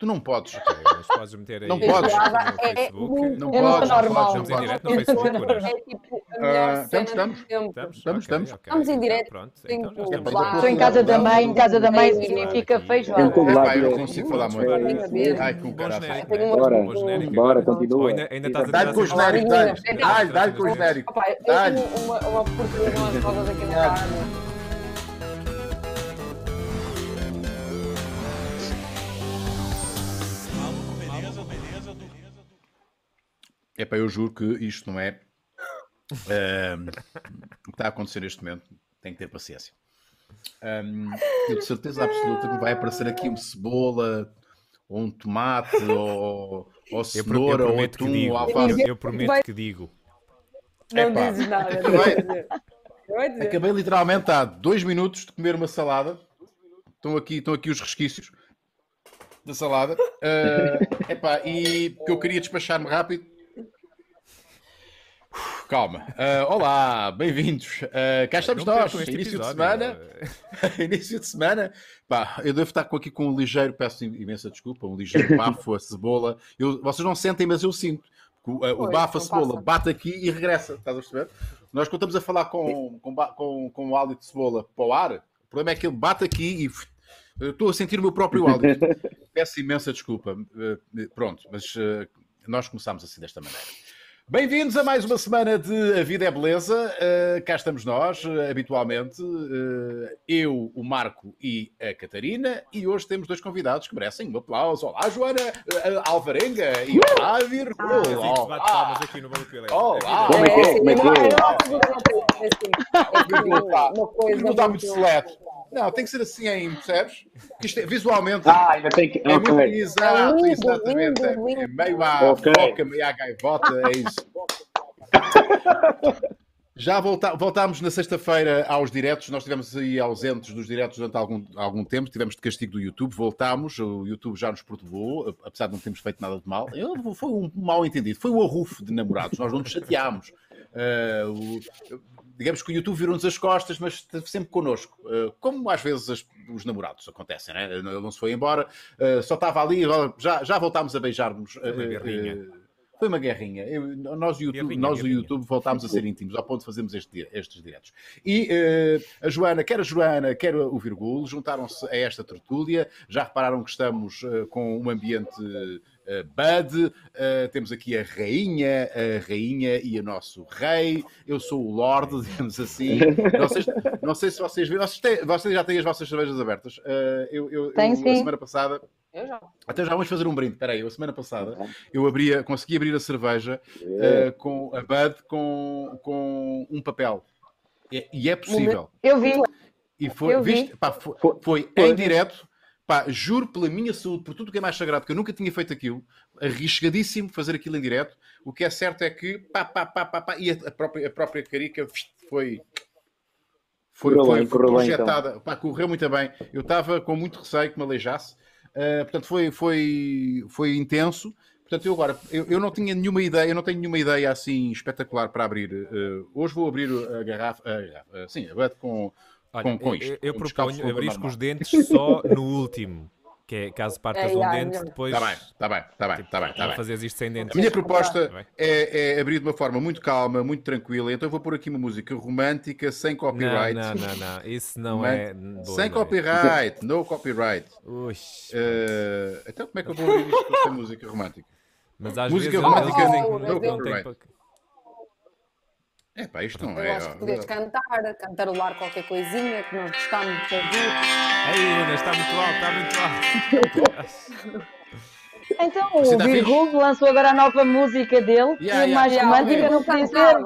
Tu não podes. Mas podes meter aí Não podes. É- é Não podes, não normal. podes, Estamos não em podes. direto no Facebook. É tipo a melhor Ah, estamos, estamos. Estamos, Estamos, estamos. em direto. Pronto, então já estamos. Estou em casa da mãe, em casa da mãe significa feijoada. Eu não consigo falar muito. Ai, com né? uma- Bora, continua. ainda, estás a Dá-lhe com o genérico, dá-lhe. Então, com o genérico. Dá-lhe. uma, uma porcaria de umas rodas aqui no carro. É para eu juro que isto não é ahm, o que está a acontecer neste momento. Tem que ter paciência. Ahm, eu de certeza absoluta que vai aparecer aqui uma cebola, ou um tomate, ou, ou Eu, pro- eu cenoura, ou atum, ou alface. Eu, eu prometo que digo. Não Epá. dizes nada. Acabei- Não vai vai. Acabei literalmente há dois minutos de comer uma salada. Estão aqui, estão aqui os resquícios da salada. Ah, epá, e que eu queria despachar-me rápido. Calma. Ah, olá, bem-vindos. Ah, cá estamos Não nós. Início de episódio. semana. Início de semana. Pá, eu devo estar com- aqui com um ligeiro, peço imensa desculpa, um ligeiro bafo a cebola. Eu- vocês não sentem, mas eu sinto. O, o Pois, bafo a cebola passa. bate aqui e regressa. Estás a perceber? Nós quando estamos a falar com, com, com, com o hálito de cebola para o ar, o problema é que ele bate aqui e eu estou a sentir o meu próprio hálito. Peço imensa desculpa. Eh, Pronto, mas eh, nós começámos assim desta maneira. Bem-vindos a mais uma semana de A Vida é Beleza. Uh, cá estamos nós, uh, habitualmente. Uh, eu, o Marco e a Catarina. E hoje temos dois convidados que merecem um aplauso. Olá, Joana uh, Alvarenga e olá, Virgo. Bate Olá. palmas aqui no. Olá. Como é que é? Como é que é? Virgo está- muito muito- seleto. Não, tem que ser assim aí, percebes? Isto é, visualmente Ah, ainda tem que. é muito Ok. exato, lindo, exatamente. É meio à boca, meio à gaivota, é isso. Já volta, voltámos na sexta-feira aos diretos. Nós estivemos aí ausentes dos diretos durante algum, algum tempo. Tivemos de castigo do YouTube. Voltámos. O YouTube já nos perdoou, apesar de não termos feito nada de mal. Eu- foi um mal entendido. Foi um arrufo de namorados. Nós não nos chateámos. Ah, o- digamos que o YouTube virou-nos as costas, mas esteve sempre connosco. Ah, como às vezes as- os namorados acontecem, né? Ele não se foi embora. Ah, só estava ali. Já, já voltámos a beijar-nos. Foi foi uma guerrinha. Eu- nós, o YouTube, Guerrinha, nós o. YouTube voltámos a ser íntimos, ao ponto de fazermos este- estes diretos. E eh, a Joana, quer a Joana, quer o Virgulo, juntaram-se a esta tertúlia. Já repararam que estamos eh, com um ambiente eh, Bud. Eh, temos aqui a rainha, a rainha e o nosso rei. Eu sou o Lorde, digamos assim. Não sei, não sei se vocês viram. Vocês, têm- vocês já têm as vossas cervejas abertas. Eh, eu, eu- eu, a semana passada. Eu já. Até já vamos fazer um brinde. Espera aí, a semana passada eu abria, consegui abrir a cerveja eh, com a Bud com, com um papel. E, e é possível. Eu vi. E foi, eu vi. viste, pá, foi, Foi- foi em direto. Pá, juro pela minha saúde, por tudo que é mais sagrado, que eu nunca tinha feito aquilo, arriscadíssimo fazer aquilo em direto. O que é certo é que pá, pá, pá, pá, pá, e a, própria, a própria carica foi. Foi, Correu foi, bem, foi então. projetada, pá, correu muito bem. Eu estava com muito receio que me aleijasse, Uh, portanto, foi, foi, foi intenso. Portanto, eu agora, eu, eu não tinha nenhuma ideia, eu não tenho nenhuma ideia assim espetacular para abrir. Uh, hoje vou abrir a garrafa, uh, sim, a com, Olha, com, com isto. eu, eu proponho abrir com os dentes só no último. Que é caso partas É, um já, dente, depois. Está bem, está bem, está bem, está bem, está não bem. fazeres isto sem dentes. A minha proposta Tá é, é abrir de uma forma muito calma, muito tranquila. Então eu vou pôr aqui uma música romântica, sem copyright. Não, não, não, não. Isso não é. boa Sem ideia. copyright, no copyright. Ux, Uh, então como é que eu vou abrir isto sem música romântica? mas às música vezes romântica no não, não copyright. tem É pá, isto não Eu é. acho que podes cantar, cantarolar qualquer coisinha que nós gostamos de ouvir. Ei, Ana, está muito alto, está muito alto. Então, o tá Virgul lançou agora a nova música dele, que Yeah, é yeah. mais Yeah, romântica, não podia ser.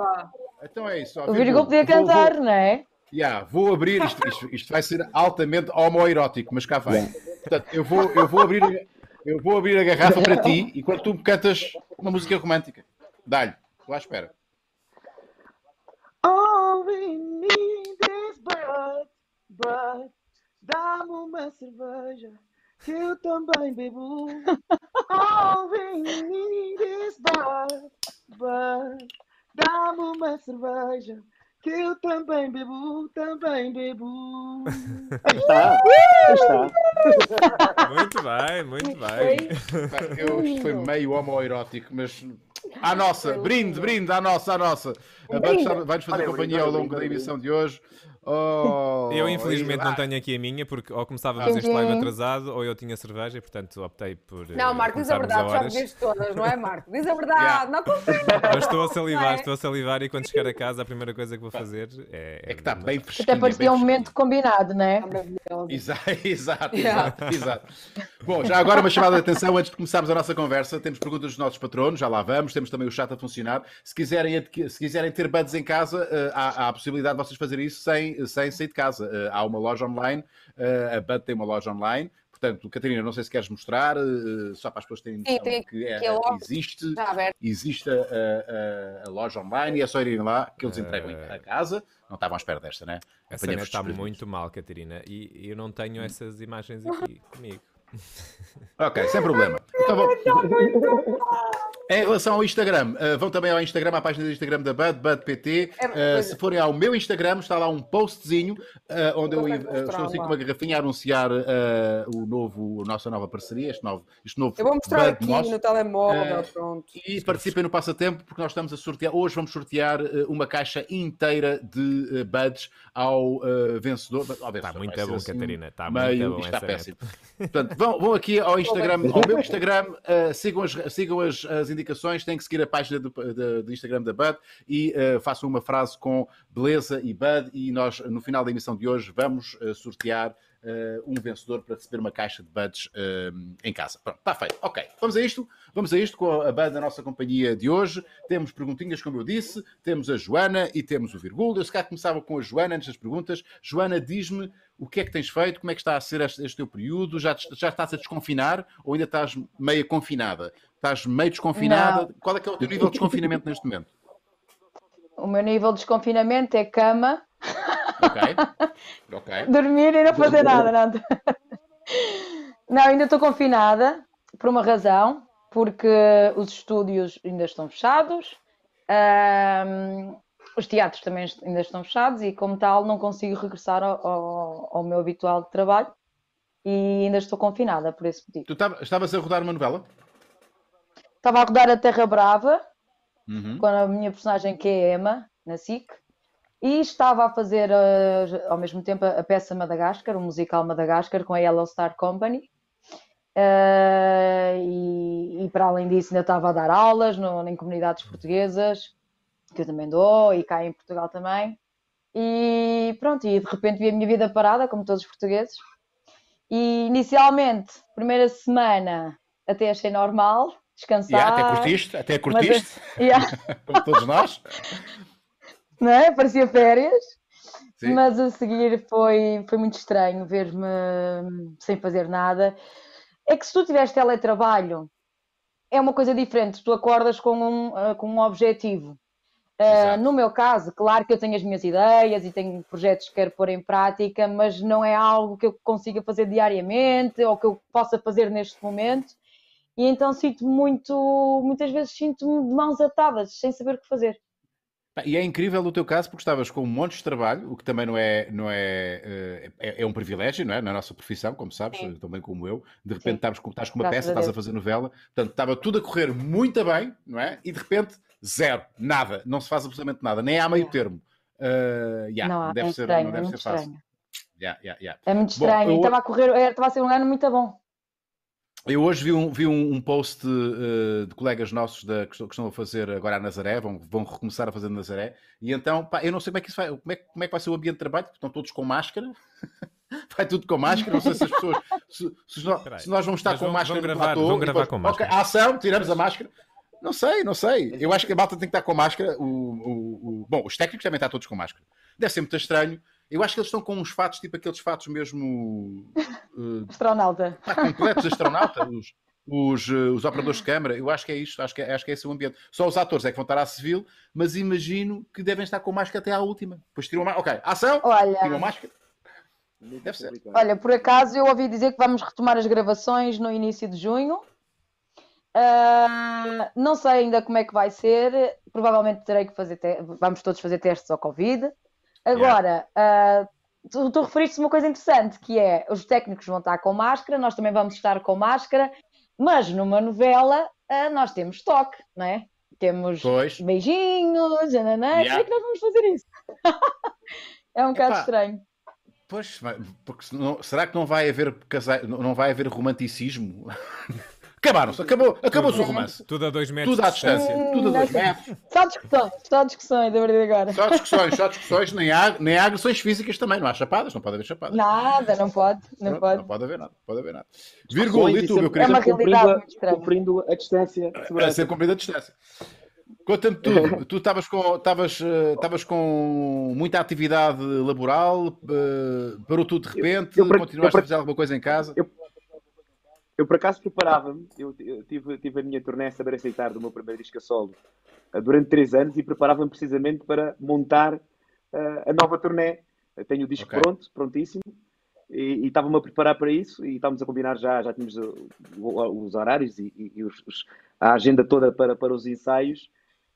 Então é isso. ó, O Virgul podia vou- vou- cantar, não é? Yeah, vou abrir, isto, isto, isto vai ser altamente homoerótico, mas cá vai. Portanto, eu vou, eu, vou abrir, a- eu vou abrir a garrafa para ti e quando tu me cantas uma música romântica, dá-lhe, estou à espera. All we need is blood. Dá-me uma cerveja que eu também bebo. All we need is blood, blood. Dá-me uma cerveja que eu também bebo, também bebo. Aí está. Aí está. muito bem, muito bem. Eu, isto foi meio homoerótico, mas. À nossa, brinde, brinde, à nossa, à nossa. Vai-nos fazer companhia ao longo da emissão de hoje. Oh, Eu infelizmente ah, não tenho aqui a minha, porque ou começávamos este Sim, live atrasado ou eu tinha cerveja e portanto optei por. eh, Não, Marco, diz a verdade, já bebeste todas, não é, Marco? Diz a verdade, Yeah. não confio. Mas estou a salivar, é? estou a salivar e quando chegar a casa a primeira coisa que vou fazer é. É que está bem fresquinho. Até parecia um momento combinado, não é? Maravilhoso. Exato, exato, Yeah. exato, exato. Bom, já agora uma chamada de atenção antes de começarmos a nossa conversa. Temos perguntas dos nossos patronos, já lá vamos. Temos também o chat a funcionar. Se quiserem, se quiserem ter buds em casa, eh, há, há a possibilidade de vocês fazerem isso sem, sem sair de casa. Eh, há uma loja online, eh, a Bud tem uma loja online. Portanto, Catarina, não sei se queres mostrar, eh, só para as pessoas terem Sim, noção tem que é- a loja. existe, existe a, a- a- loja online e é só irem lá que eles entregam em a casa. Não estavam à espera desta, né? A cena Apanhamos está muito mal, Catarina, e eu não tenho essas imagens aqui comigo. Ok, sem problema. Então, vão... Em relação ao Instagram, uh, vão também ao Instagram, à página do Instagram da Bud, BudPT. É, Uh, pois se forem ao meu Instagram, está lá um postzinho uh, onde eu Vou uh, mostrar estou assim com uma garrafinha a anunciar uh, o novo, a nossa nova parceria, este novo, este novo Eu vou mostrar Bud aqui nosso. no telemóvel, Eh, pronto. E participem no passatempo, porque nós estamos a sortear. Hoje vamos sortear uh, uma caixa inteira de uh, buds ao uh, vencedor. Ao vencedor, Está muito bom, assim, Catarina. Está meio, muito bom. está péssimo. Portanto, vão, vão aqui ao Instagram, ao meu Instagram, uh, sigam, as, sigam as, as indicações, têm que seguir a página do, do- do Instagram da Bud e uh, façam uma frase com beleza e Bud e nós, no final da emissão de hoje, vamos uh, sortear uh, um vencedor para receber uma caixa de Buds uh, em casa. Pronto, está feito. Ok, vamos a isto. Vamos a isto com a Bud da nossa companhia de hoje. Temos perguntinhas, como eu disse, temos a Joana e temos o Virgulho. Eu se calhar começava com a Joana antes das perguntas. Joana, diz-me o que é que tens feito, como é que está a ser este, este teu período? Já, já estás a desconfinar ou ainda estás meio confinada? Estás meio desconfinada? Qual é que é o teu nível de desconfinamento neste momento? O meu nível de desconfinamento é cama, Ok. Ok. dormir e não fazer nada. Não, não ainda estou confinada por uma razão, porque os estúdios ainda estão fechados, ahm, os teatros também ainda estão fechados e, como tal, não consigo regressar ao, ao- ao meu habitual trabalho e ainda estou confinada por esse motivo. Tu estava- estavas a rodar uma novela? Estava a rodar a Terra Brava, Uhum. com a minha personagem que é Emma, na SIC, e estava a fazer eh, ao mesmo tempo a peça Madagascar, o musical Madagascar, com a Yellow Star Company. Eh, e, e para além disso, ainda estava a dar aulas no- em comunidades portuguesas, que eu também dou, e cá em Portugal também. E pronto, e de repente vi a minha vida parada, como todos os portugueses. E inicialmente, primeira semana, até achei normal, descansar. Yeah, até curtiste? Até curtiste? Yeah. Como todos nós? não é? Parecia férias, Sim. mas a seguir foi, foi muito estranho ver-me sem fazer nada. É que se tu tiveres teletrabalho, é uma coisa diferente, tu acordas com um, ah, com um objetivo. Exato. no meu caso, claro que eu tenho as minhas ideias e tenho projetos que quero pôr em prática, mas não é algo que eu consiga fazer diariamente ou que eu possa fazer neste momento. E então sinto muito, muitas vezes sinto-me de mãos atadas, sem saber o que fazer. E é incrível o teu caso porque estavas com um monte de trabalho, o que também não é, não é, eh, é, é um privilégio, não é? Na nossa profissão, como sabes, Sim. também como eu. De repente estás com, estás com uma Graças peça, a estás a fazer novela, portanto estava tudo a correr muito bem, não é? E de repente, zero, nada, não se faz absolutamente nada, nem há meio termo. Eh, yeah, não, há, deve é ser, estranho, não é deve muito ser fácil. Yeah, yeah. É muito Bom, estranho. eu- E estava a correr, era- estava a ser um ano muito bom. Eu hoje vi um, vi um, um post eh, de colegas nossos da, que, estão, a fazer agora a Nazaré, vão, vão recomeçar a fazer Nazaré, e então, pá, eu não sei como é que isso vai, como é, que- como é que vai ser o ambiente de trabalho, porque estão todos com máscara, vai tudo com máscara, não sei se as pessoas, se, se nós, se nós vamos estar Mas com vão- máscara vão no gravar- platô, vão gravar depois, com máscara. ação, tiramos a máscara. Não sei, não sei. Eu acho que a malta tem que estar com máscara. O, o- o- Bom, os técnicos também estão todos com máscara. Deve ser muito estranho. Eu acho que eles estão com uns fatos, tipo aqueles fatos mesmo eh, Astronauta. Pá, completos astronautas, os, os, eh, os operadores de câmara, eu acho que é isto, acho que é, acho que é esse o ambiente. Só os atores é que vão estar à civil, mas imagino que devem estar com máscara até à última. Depois tiram a máscara. Ok, ação, tiram a Olha, máscara. Deve ser. olha, por acaso eu ouvi dizer que vamos retomar as gravações no início de junho. Ah, não sei ainda como é que vai ser. Provavelmente terei que fazer. te- Vamos todos fazer testes ao Covid. Agora, ah, tu, tu referiste uma coisa interessante, que é os técnicos vão estar com máscara, nós também vamos estar com máscara, mas numa novela ah, nós temos toque, não é? Temos Pois. beijinhos, nananã. Yeah. Como é que nós vamos fazer isso? é um bocado estranho. Pois, porque senão- será que não vai haver casai, não não vai haver romanticismo? Acabaram-se, acabou, acabou-se o romance. Tudo a dois metros Tudo à distância. distância, tudo a dois Hum, metros. Só discussões, só discussões a partir de agora. Só discussões, só discussões, nem há, nem há agressões físicas também, não há chapadas, não pode haver chapadas. Nada, não pode, não Pronto, pode. não pode haver nada, pode haver nada. Vírgula, e tu, meu É querido? uma Sempre realidade cumprindo a-. Cumprindo distância de a segurança. ser cumprida a distância. Conta-me tudo. Tu estavas com, estavas, eh, estavas com muita atividade laboral, eh, parou tudo de repente, eu por- continuaste eu por- a fazer alguma coisa em casa? Eu- Eu, por acaso, preparava-me. Eu, eu tive, tive a minha turnê a saber aceitar do meu primeiro disco a solo eh, durante três anos e preparava-me precisamente para montar eh, a nova turnê. Eu tenho o disco Ok. pronto, prontíssimo, e, estava-me a preparar para isso e estávamos a combinar já, já tínhamos uh, o- os horários e, e- e os- a agenda toda para, para os ensaios,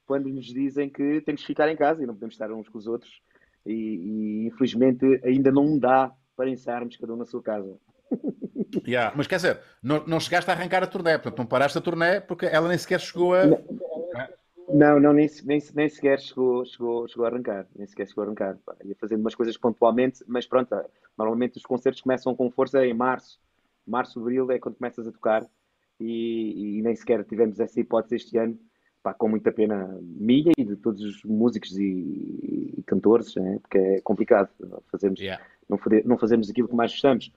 quando nos dizem que temos que ficar em casa e não podemos estar uns com os outros. E, e, infelizmente ainda não dá para ensaiarmos cada um na sua casa. Yeah, Mas quer dizer, não, não chegaste a arrancar a turnê, portanto não paraste a turnê porque ela nem sequer chegou a. Não, não, nem, nem, nem sequer chegou, chegou, chegou a arrancar. Nem sequer chegou a arrancar. pá. Ia fazendo umas coisas pontualmente, mas pronto, ah, normalmente os concertos começam com força em março. Março, abril é quando começas a tocar e, e nem sequer tivemos essa hipótese este ano, pá, com muita pena minha e de todos os músicos e, e cantores, né? porque é complicado fazermos, Yeah. não, não fazermos aquilo que mais gostamos.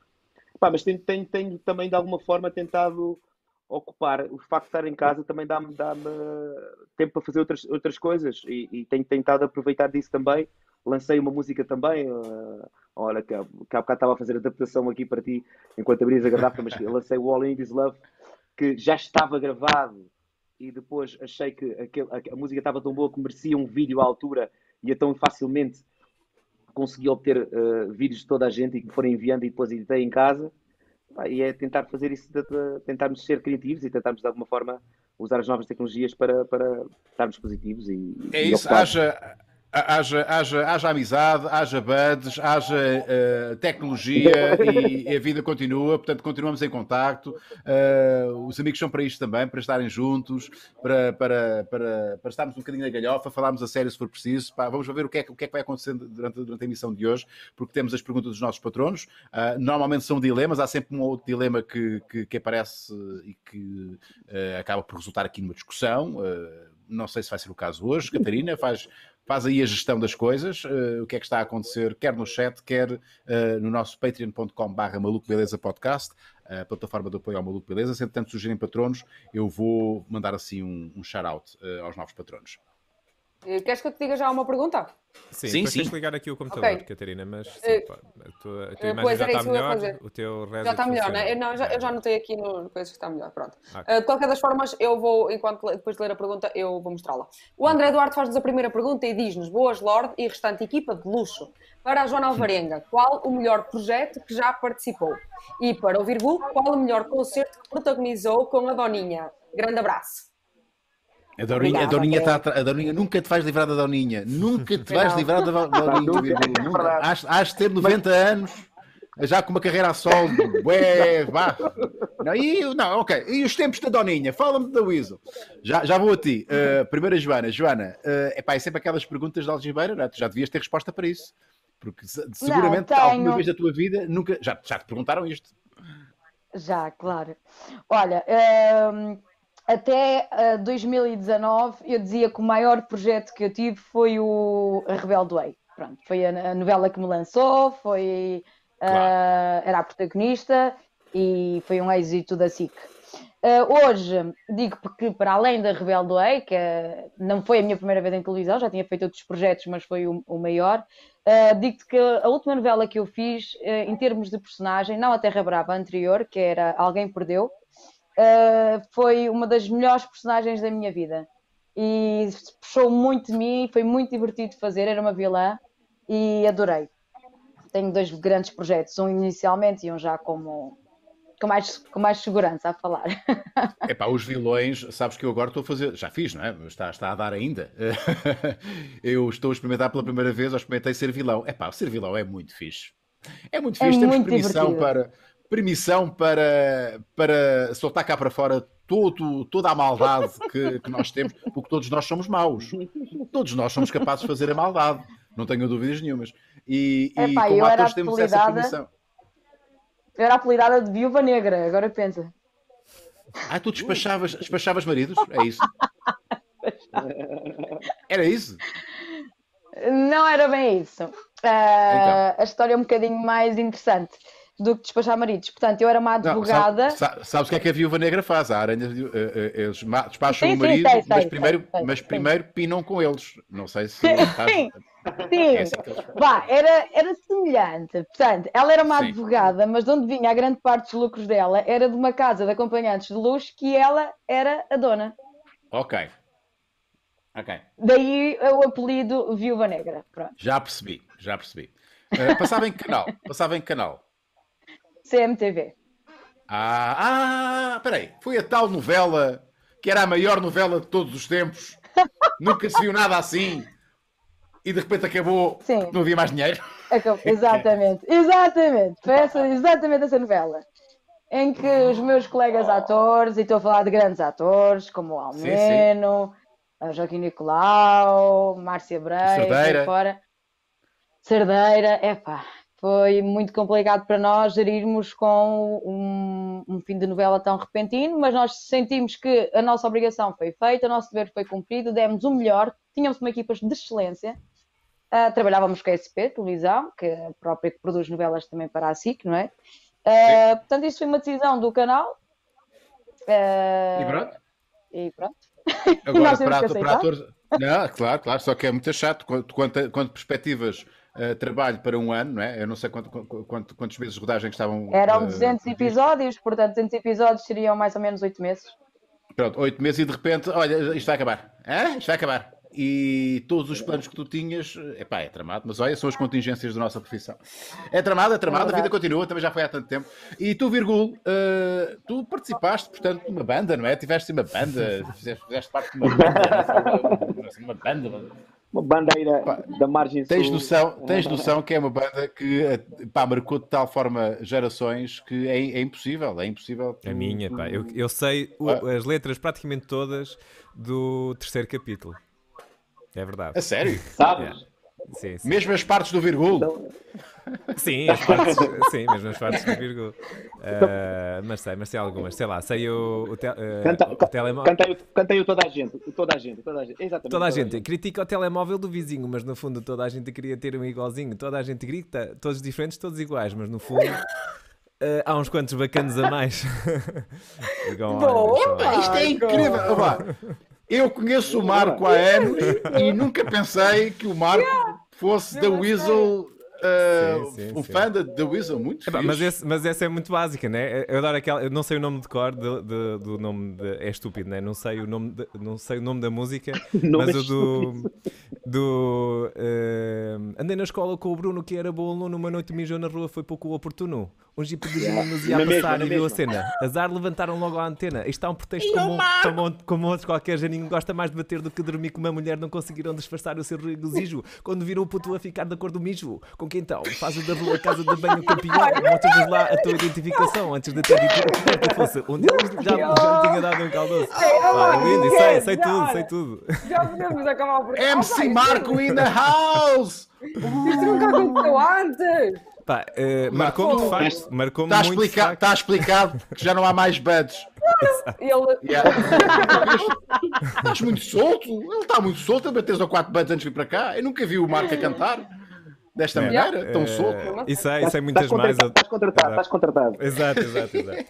Pá, mas tenho, tenho, tenho também de alguma forma tentado ocupar. O facto de estar em casa também dá-me dá tempo para fazer outras, outras coisas e, e tenho tentado aproveitar disso também. Lancei uma música também, eh, olha, que, que há bocado estava a fazer adaptação aqui para ti enquanto abrias a garrafa, mas lancei o All In This Love que já estava gravado e depois achei que aquele, a, a música estava tão boa que merecia um vídeo à altura e então facilmente consegui obter eh, vídeos de toda a gente e que me foram enviando e depois editei em casa. Pá, e é tentar fazer isso, de, de- tentarmos ser criativos e tentarmos de alguma forma usar as novas tecnologias para, para estarmos positivos e, É e isso, haja, haja, haja, haja amizade, haja buds, haja eh, tecnologia e, e a vida continua, portanto continuamos em contacto. Eh, os amigos são para isto também, para estarem juntos, para, para, para, para estarmos um bocadinho na galhofa, falarmos a sério se for preciso. Pá, vamos ver o que, é, que- o que é que vai acontecer durante, durante a emissão de hoje, porque temos as perguntas dos nossos patronos. Ah, normalmente são dilemas, há sempre um outro dilema que, que, que aparece e que acaba por resultar aqui numa discussão. Não sei se vai ser o caso hoje. Catarina, faz, faz aí a gestão das coisas, eh, o que é que está a acontecer, quer no chat, quer eh, no nosso patreon.com.br Maluco Beleza Podcast, a plataforma de apoio ao Maluco Beleza. Se entretanto surgirem patronos, eu vou mandar assim um, um shout-out eh, aos novos patronos. Eh, Queres que eu te diga já uma pergunta? Sim, Sim, tens sim. de ligar aqui o computador, Ok. Catarina, mas sim, Eh, pá, a tua, a tua imagem pois já está melhor, o teu reset Já está melhor, funciona. né? Eu, não, já, eu já notei aqui no coisa que está melhor. Pronto. Ok. Eh, de qualquer das formas, eu vou, enquanto depois de ler a pergunta, eu vou mostrá-la. O André Eduardo faz-nos a primeira pergunta e diz-nos: Boas, Lorde e restante equipa de luxo. Para a Joana Alvarenga, qual o melhor projeto que já participou? E para o Virgul, qual o melhor concerto que protagonizou com a Doninha? Grande abraço. A Doninha, a está atra- a Doninha nunca te vais livrar da Doninha. Nunca te vais Não. livrar da Virgul. é has de ter 90 anos, já com uma carreira a solo. Ué, vá. Não, e, não, ok. E os tempos da Doninha? Fala-me da Weasel. Já, já vou a ti. Uh, primeira, Joana. Joana, uh, epá, é sempre aquelas perguntas de algibeira, não é? Tu já devias ter resposta para isso. Porque se- seguramente tenho. alguma vez da tua vida nunca. Já, já te perguntaram isto. Já, claro. Olha, hum, até ah, 2019 eu dizia que o maior projeto que eu tive foi o A Rebelde Way. Pronto, foi a, a novela que me lançou, foi ah, era a protagonista e foi um êxito da SIC. Ah, hoje digo porque para além da Rebelde Way, que não foi a minha primeira vez em televisão, já tinha feito outros projetos, mas foi o, o maior. Uh, digo-te que a última novela que eu fiz, uh, em termos de personagem, não a Terra Brava, a anterior, que era Alguém Perdeu, uh, foi uma das melhores personagens da minha vida. E puxou muito de mim, foi muito divertido fazer, era uma vilã e adorei. Tenho dois grandes projetos, um inicialmente e um já como, com, mais, com mais segurança a falar. Epá, os vilões, sabes que eu agora estou a fazer, já fiz, não é? Está, está a dar ainda. eu estou a experimentar pela primeira vez, ou experimentei ser vilão. Epá, ser vilão é muito fixe. É muito É fixe, temos muito permissão divertido. para, permissão para, para soltar cá para fora todo, toda a maldade que, que nós temos, porque todos nós somos maus. Todos nós somos capazes de fazer a maldade, não tenho dúvidas nenhumas. E, e Epá, como atores temos essa permissão. Eu era apelidada de viúva negra, agora pensa. Ah, tu despachavas, despachavas maridos? É isso? Era isso? Não era bem isso. Ah, A história é um bocadinho mais interessante do que despachar maridos. Portanto, eu era uma Não, advogada. sabe- sa- sabes o que é que a viúva negra faz? A aranha, eh, eh, eles despacham Sim, o sim, marido, sei, mas, sei, primeiro, sei, mas sim. primeiro pinam com eles. Não sei se. estás- Sim, É sim. assim eles- Vá, era, era semelhante. Portanto, ela era uma Sim. advogada, mas de onde vinha a grande parte dos lucros dela era de uma casa de acompanhantes de luxo que ela era a dona. Ok. Ok. Daí o apelido Viúva Negra. Pronto. Já percebi, já percebi. Eh, passava em que canal? Passava em que canal? CMTV. Ah, ah, peraí. Foi a tal novela que era a maior novela de todos os tempos. Nunca se viu nada assim. E de repente acabou. Sim. Não havia mais dinheiro. Acab- Exatamente, exatamente. Foi essa, exatamente essa novela. Em que os meus colegas atores, e estou a falar de grandes atores, como o Sim, sim. Almeno, a Joaquim Nicolau, Márcia Breia, Cerdeira. Cerdeira, epá, foi muito complicado para nós gerirmos com um, um fim de novela tão repentino, mas nós sentimos que a nossa obrigação foi feita, o nosso dever foi cumprido, demos o melhor, tínhamos uma equipa de excelência, ah, trabalhávamos com a SP, televisão, que é a própria que produz novelas também para a SIC, não é? Ah, portanto, isso foi uma decisão do canal. Ah, E pronto. e pronto. Agora, para, para atores. Não, claro, claro, só que é muito chato. Quanto, quanto, quanto perspectivas eh, trabalho para um ano, não é? Eu não sei quanto, quanto- quantos meses de rodagem que estavam. Eram eh, 200 previstos. episódios, portanto, 200 episódios seriam mais ou menos 8 meses. Pronto, oito meses e de repente, olha, isto vai acabar. Hã? Isto vai acabar. E todos os planos que tu tinhas, epá, é tramado, mas olha, são as contingências da nossa profissão. É tramado, é tramado, a vida continua, também já foi há tanto tempo. E tu, Virgul, eh, tu participaste, portanto, de uma banda, não é? Tiveste uma banda, fizeste, fizeste parte de uma banda, assim, uma banda. Uma bandeira Pá, da margem Tens sul. noção, tens noção que é uma banda que pá, marcou de tal forma gerações que é, é impossível, é impossível. A minha, pá. Eu, eu sei o- as letras praticamente todas do terceiro capítulo. É verdade. A sério? Sabes? Sim, sim. Mesmo as partes do Virgul? Então, Sim, as partes, sim, mesmo as partes do vírgula. Ah, mas sei, mas sei algumas. Sei lá, sei o, o, te, ah, Canta- o telemóvel. Cantei, cantei o toda a gente, toda a gente, toda a gente. Exatamente. Toda a gente critica o telemóvel do vizinho, mas no fundo toda a gente queria ter um igualzinho. Toda a gente grita, todos diferentes, todos iguais, mas no fundo ah, há uns quantos bacanos a mais. Boa! Pá, isto é incrível. Eu conheço o Marco há anos e nunca pensei que o Marco fosse da Weasel, uh, Sim, sim, um sim. fã da da Weasel, muito fixe. mas, esse, mas essa é muito básica, né? Eu adoro aquela. Eu não sei o nome de cor do, do, do nome. De, é estúpido, né? Não sei o nome, de- não sei o nome da música, mas é o do. do eh, andei na escola com o Bruno, que era bom aluno. Uma noite mijou na rua, foi pouco oportuno. Um jipe de meninos ia mesma, passar na e viu a mesma. cena. Azar levantaram logo a antena. Isto está um pretexto como, como, como outros qualquer. Janinho gosta mais de bater do que dormir com uma mulher. Não conseguiram disfarçar o seu regozijo quando viram o puto a ficar da cor do mijo. Com quem então? Faz o da rua, casa de banho campeão. Mostras-nos lá a tua identificação antes de ter dito o que que fosse. Um deles já, já me tinha dado um caldoso. Ah, é lindo, sei, sei tudo, sei tudo. Já podemos acabar por MC Marco in the house! Isto nunca aconteceu antes! Pá, eh, marcou-me de facto. Marcou-me Está muito facto. está explicado que já não há mais buds. Ele, Yeah. Estás muito solto? Ele está muito solto a bater ou quatro buds antes de vir para cá. Eu nunca vi o Marco a cantar desta maneira, tão Eh, solto. E sei, sei Estás muitas mais. estás contratado, estás contratado. Exato, exato, exato.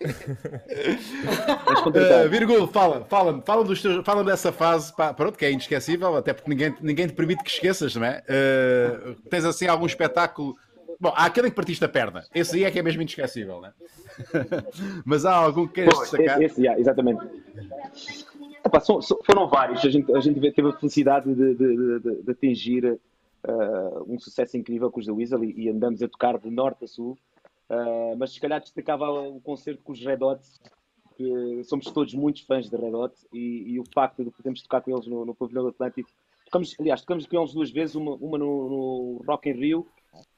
Estás Uh, contratado. Virgul, fala, fala, fala, dos teus, fala dessa fase, pá, pronto, que é inesquecível, até porque ninguém, ninguém te permite que esqueças, não é? Uh, tens assim algum espetáculo. Bom, há aquele em que partiste a perna, esse aí é que é mesmo inesquecível, não é? Mas há algum que queiras destacar? esse, esse, yeah, exatamente. Epá, são- são- foram vários. A gente, a gente teve a felicidade de, de- de- de atingir um sucesso incrível com os da Weasel e, e andamos a tocar de norte a sul. Ah, mas se calhar destacava o concerto com os Red Hot, que somos todos muitos fãs de Red Hot e, e o facto de podermos tocar com eles no, no Pavilhão do Atlântico. Tocamos, aliás, tocamos com eles duas vezes, uma, uma no, no Rock in Rio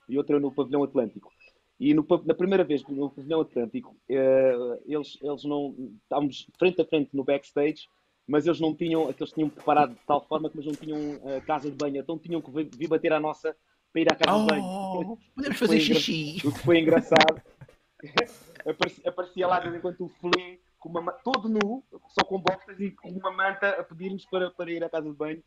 e outra no Pavilhão Atlântico. E no, na primeira vez no Pavilhão Atlântico, eh, eles, eles não. Estávamos frente a frente no backstage, mas eles não tinham. Aqueles tinham preparado de tal forma que eles não tinham a casa de banho, então tinham que vir vir bater à nossa para ir à casa de banho. Oh, podemos fazer xixi. O que foi engraçado. aparecia, aparecia lá de vez em quando o Flê, com uma, ma- todo nu, só com boxers e com uma manta a pedir-nos para, para ir à casa de banho.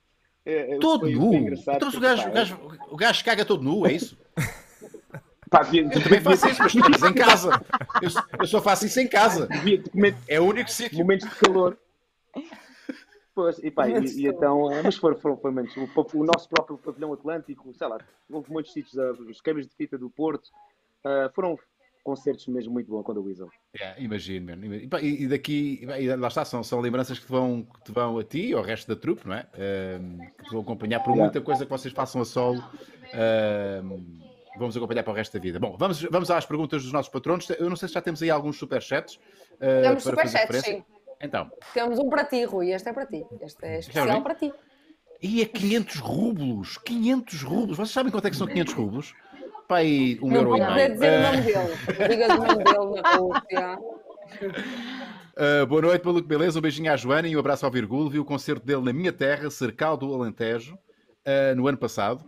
Eh, Todo foi- nu. foi Então o gajo, o, gajo, o gajo caga todo nu, é isso? pá, devia- Eu também faço isso, mas estamos em casa. Eu, eu só faço isso em casa. É o único sítio. momentos de calor. Pois, e, pá, e, e então, eh, mas foram, foram, foram. O, o nosso próprio pavilhão Atlântico, sei lá, houve muitos sítios, ah, os câmbios de fita do Porto, ah, foram concertos mesmo muito bons quando a Weasel. É, imagino, mano. E, e- daqui, e, lá está, são, são lembranças que te, vão, que te vão a ti e ao resto da trupe, não é? Que te vão acompanhar por Yeah. muita coisa que vocês façam a solo. vamos acompanhar para o resto da vida. Bom, vamos, vamos às perguntas dos nossos patronos. Eu não sei se já temos aí alguns superchats. ah, Temos para fazer superchats, sim. Então, Temos um para ti, Rui. Este é para ti. Este é especial para ti. e é 500 rublos. 500 rublos. Vocês sabem quanto é que são 500 rublos? Pá, aí um Não euro e meio. dizer o Ah, nome dele. Não digas o nome dele na Rússia. Uh, boa noite, maluco, beleza? Um beijinho à Joana e um abraço ao Virgulo. Vi o concerto dele na minha terra, Cercal do Alentejo, uh, no ano passado.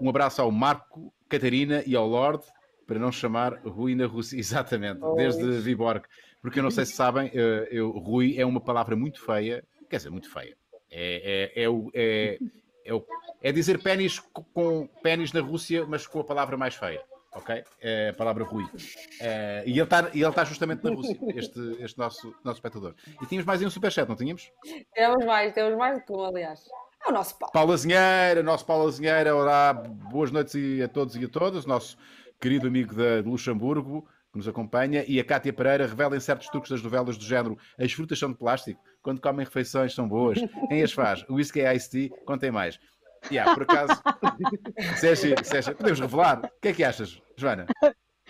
Um abraço ao Marco, Catarina e ao Lorde, para não chamar Rui na Rússia. Exatamente, desde Viborg. Porque eu não sei se sabem, uh, eu, Rui é uma palavra muito feia, quer dizer, muito feia. É, é, é, o- é, é, o- é dizer pênis co- com pênis na Rússia, mas com a palavra mais feia. Ok? É a palavra Rui. Eh, e ele está ele tá justamente na Rússia, este, este nosso, nosso espectador. E tínhamos mais um superchat, não tínhamos? Temos mais, temos mais do que um, aliás. É o nosso pau. Paulo Azinheira, nosso Paulo Azinheira, olá, boas noites a todos e a todas, nosso querido amigo da- de Luxemburgo, que nos acompanha, e a Cátia Pereira revela em certos truques das novelas do género as frutas são de plástico, quando comem refeições são boas, quem as faz? O whisky é Ice Tea, contem mais. Yeah, por acaso, Sérgio, Sérgio, podemos revelar? O que é que achas, Joana?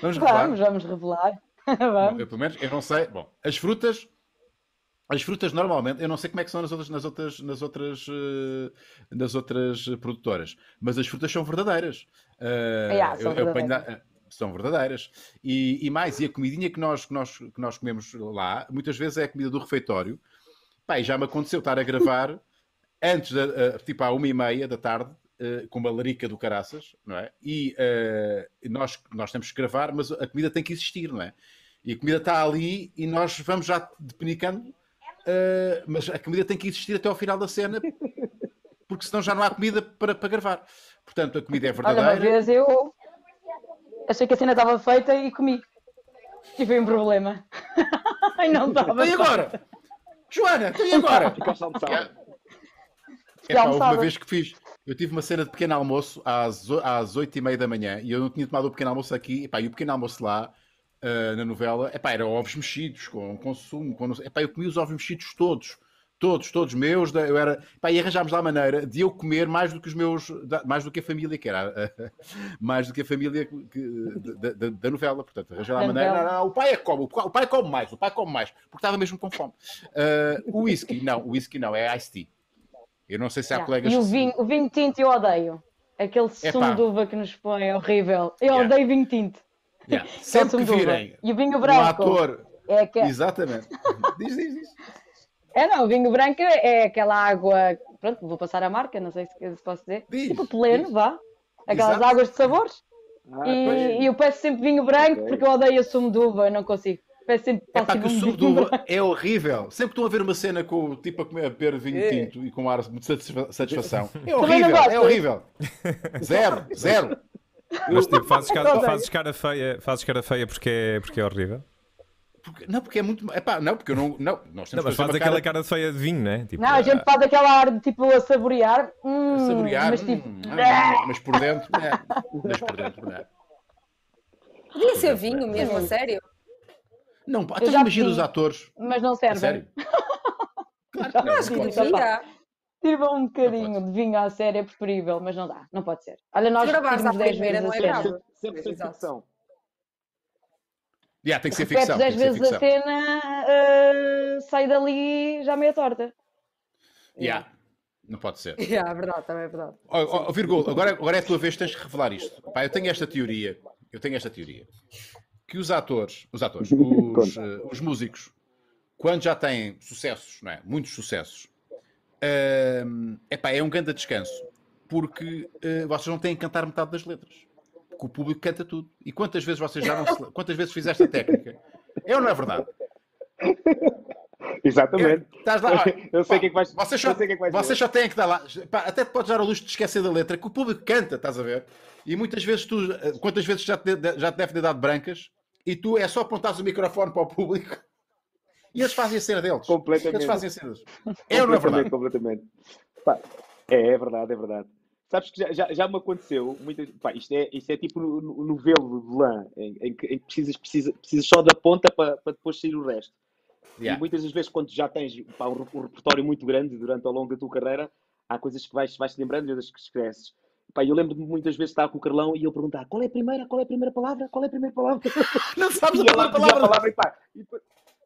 Vamos revelar? Vamos, vamos revelar. Vamos. eu, pelo menos, eu não sei. Bom, as frutas. As frutas normalmente, eu não sei como é que são nas outras, nas outras, nas outras, eh, nas outras produtoras, mas as frutas são verdadeiras. Eh, Yeah, são eu- eu apanho são verdadeiras. E, e mais, e a comidinha que nós, que, nós, que nós comemos lá, muitas vezes é a comida do refeitório. Pá, e já me aconteceu estar a gravar antes, da, eh, tipo à uma e meia da tarde, eh, com uma larica do caraças, não é? E eh, nós, nós temos que gravar, mas a comida tem que existir, não é? E a comida está ali e nós vamos já depenicando, eh, mas a comida tem que existir até ao final da cena, porque senão já não há comida para, para gravar. Portanto, a comida é Olha, uma verdadeira. vez eu achei que a cena estava feita e comi. Tive um problema. Ai, não estava. Então e agora? Joana, então e agora? Ficaste almoçado. É pá, houve uma almoçada. vez que fiz. Eu tive uma cena de pequeno almoço às, às 8 e meia da manhã e eu não tinha tomado o pequeno almoço aqui. Epá, e o pequeno almoço lá, ah, na novela, epá, era ovos mexidos, com consumo. Com, epá, eu comi os ovos mexidos todos. Todos, todos meus. Eu era, epá, e arranjámos lá a maneira de eu comer mais do que os meus, mais do que a família, que era mais do que a família que- da, da- da novela. Portanto, arranjei lá a maneira. Não, não, o pai é que come, o pai- come mais, o pai come mais, porque estava mesmo com fome. Ah, o whisky, não, o whisky não, é iced tea. Eu não sei se há Yeah. colegas E o vinho, o vinho tinto eu odeio. Aquele Epá. sumo de uva que nos põe é horrível. Eu Yeah. odeio vinho tinto. Yeah. Sempre que virem E o vinho um branco. ator. É, que... Exatamente. Diz, diz, diz. É, não, o vinho branco é aquela água. Pronto, vou passar a marca, não sei se, se posso dizer. Diz, tipo pleno, diz. vá. Aquelas Exato. águas de sabores. Ah. E, e eu peço sempre vinho branco Ok. porque eu odeio sumo de uva, não consigo. Peço sempre É posso pá, que o um sumo de uva branco. é horrível. Sempre que estão a ver uma cena com o tipo a, comer, a beber vinho É. tinto e com ar de satisfa- satisfação. É não horrível, é horrível. Zero, zero. Mas tipo, fazes cara, fazes cara feia, fazes cara feia porque é, porque é horrível. Porque- não, porque é muito. É pá, não, porque eu não. Não, nós Não, mas faz uma aquela cara cara feia de vinho, né? Tipo, Não, a gente faz aquela ar de tipo a saborear. a Hum, saborear. Mas tipo. hum, ah, mas por dentro, é. Mas por dentro, não é. Podia ser vinho mesmo, a sério. Não, já imagina os atores. Mas não A serve. sério. Claro que não. Acho que devia. Sirva um bocadinho de vinho à série é preferível, mas não dá, não pode ser. Olha, nós Se gravares à repetimos 10 primeira, não a é grave. Sempre sem ficção. Yeah, tem que ser Repetes ficção. 10 Tem que ser vezes a ficção. cena, ah, sai dali já meia torta. Yeah. Não pode ser. Yeah, é verdade, também é verdade. Ó, ó, ó, Virgul, agora, agora é a tua vez, tens que revelar isto. Pá, eu tenho esta teoria. eu tenho esta teoria. Que os atores, os atores, os, uh, os músicos, quando já têm sucessos, não é? Muitos sucessos, uh, epá, é um grande descanso. Porque uh, vocês não têm que cantar metade das letras. Porque o público canta tudo. E quantas vezes vocês já não se... Quantas vezes fizeste a técnica? É ou não é verdade? Exatamente. É, estás lá, eu sei o que é que vais Vocês só, que é que vais vocês só têm que dar lá. Pá, até te podes dar o luxo de esquecer da letra, que o público canta, estás a ver? E muitas vezes tu, eh, quantas vezes já te, já te deve ter dado brancas e tu é só apontares o microfone para o público e eles fazem a cena deles. Completamente. Eles fazem a cena deles. É ou não é verdade? Completamente. Pá, é, é verdade, é verdade. Sabes que já, já, já me aconteceu, muitas, pá, isto, é, isto é tipo no, no, no velo de lã, em, em, que, precisas, precisas, precisas só da ponta para, para depois sair o resto. Yeah. E muitas das vezes, quando já tens pá, um, um, repertório muito grande durante ao longo da tua carreira, há coisas que vais, vais te lembrando e outras que esqueces. Pá, eu lembro-me muitas vezes de estar com o Carlão e ele perguntar qual é a primeira, qual é a primeira palavra, qual é a primeira palavra? Não sabes a primeira palavra. A palavra e, pá, e, depois,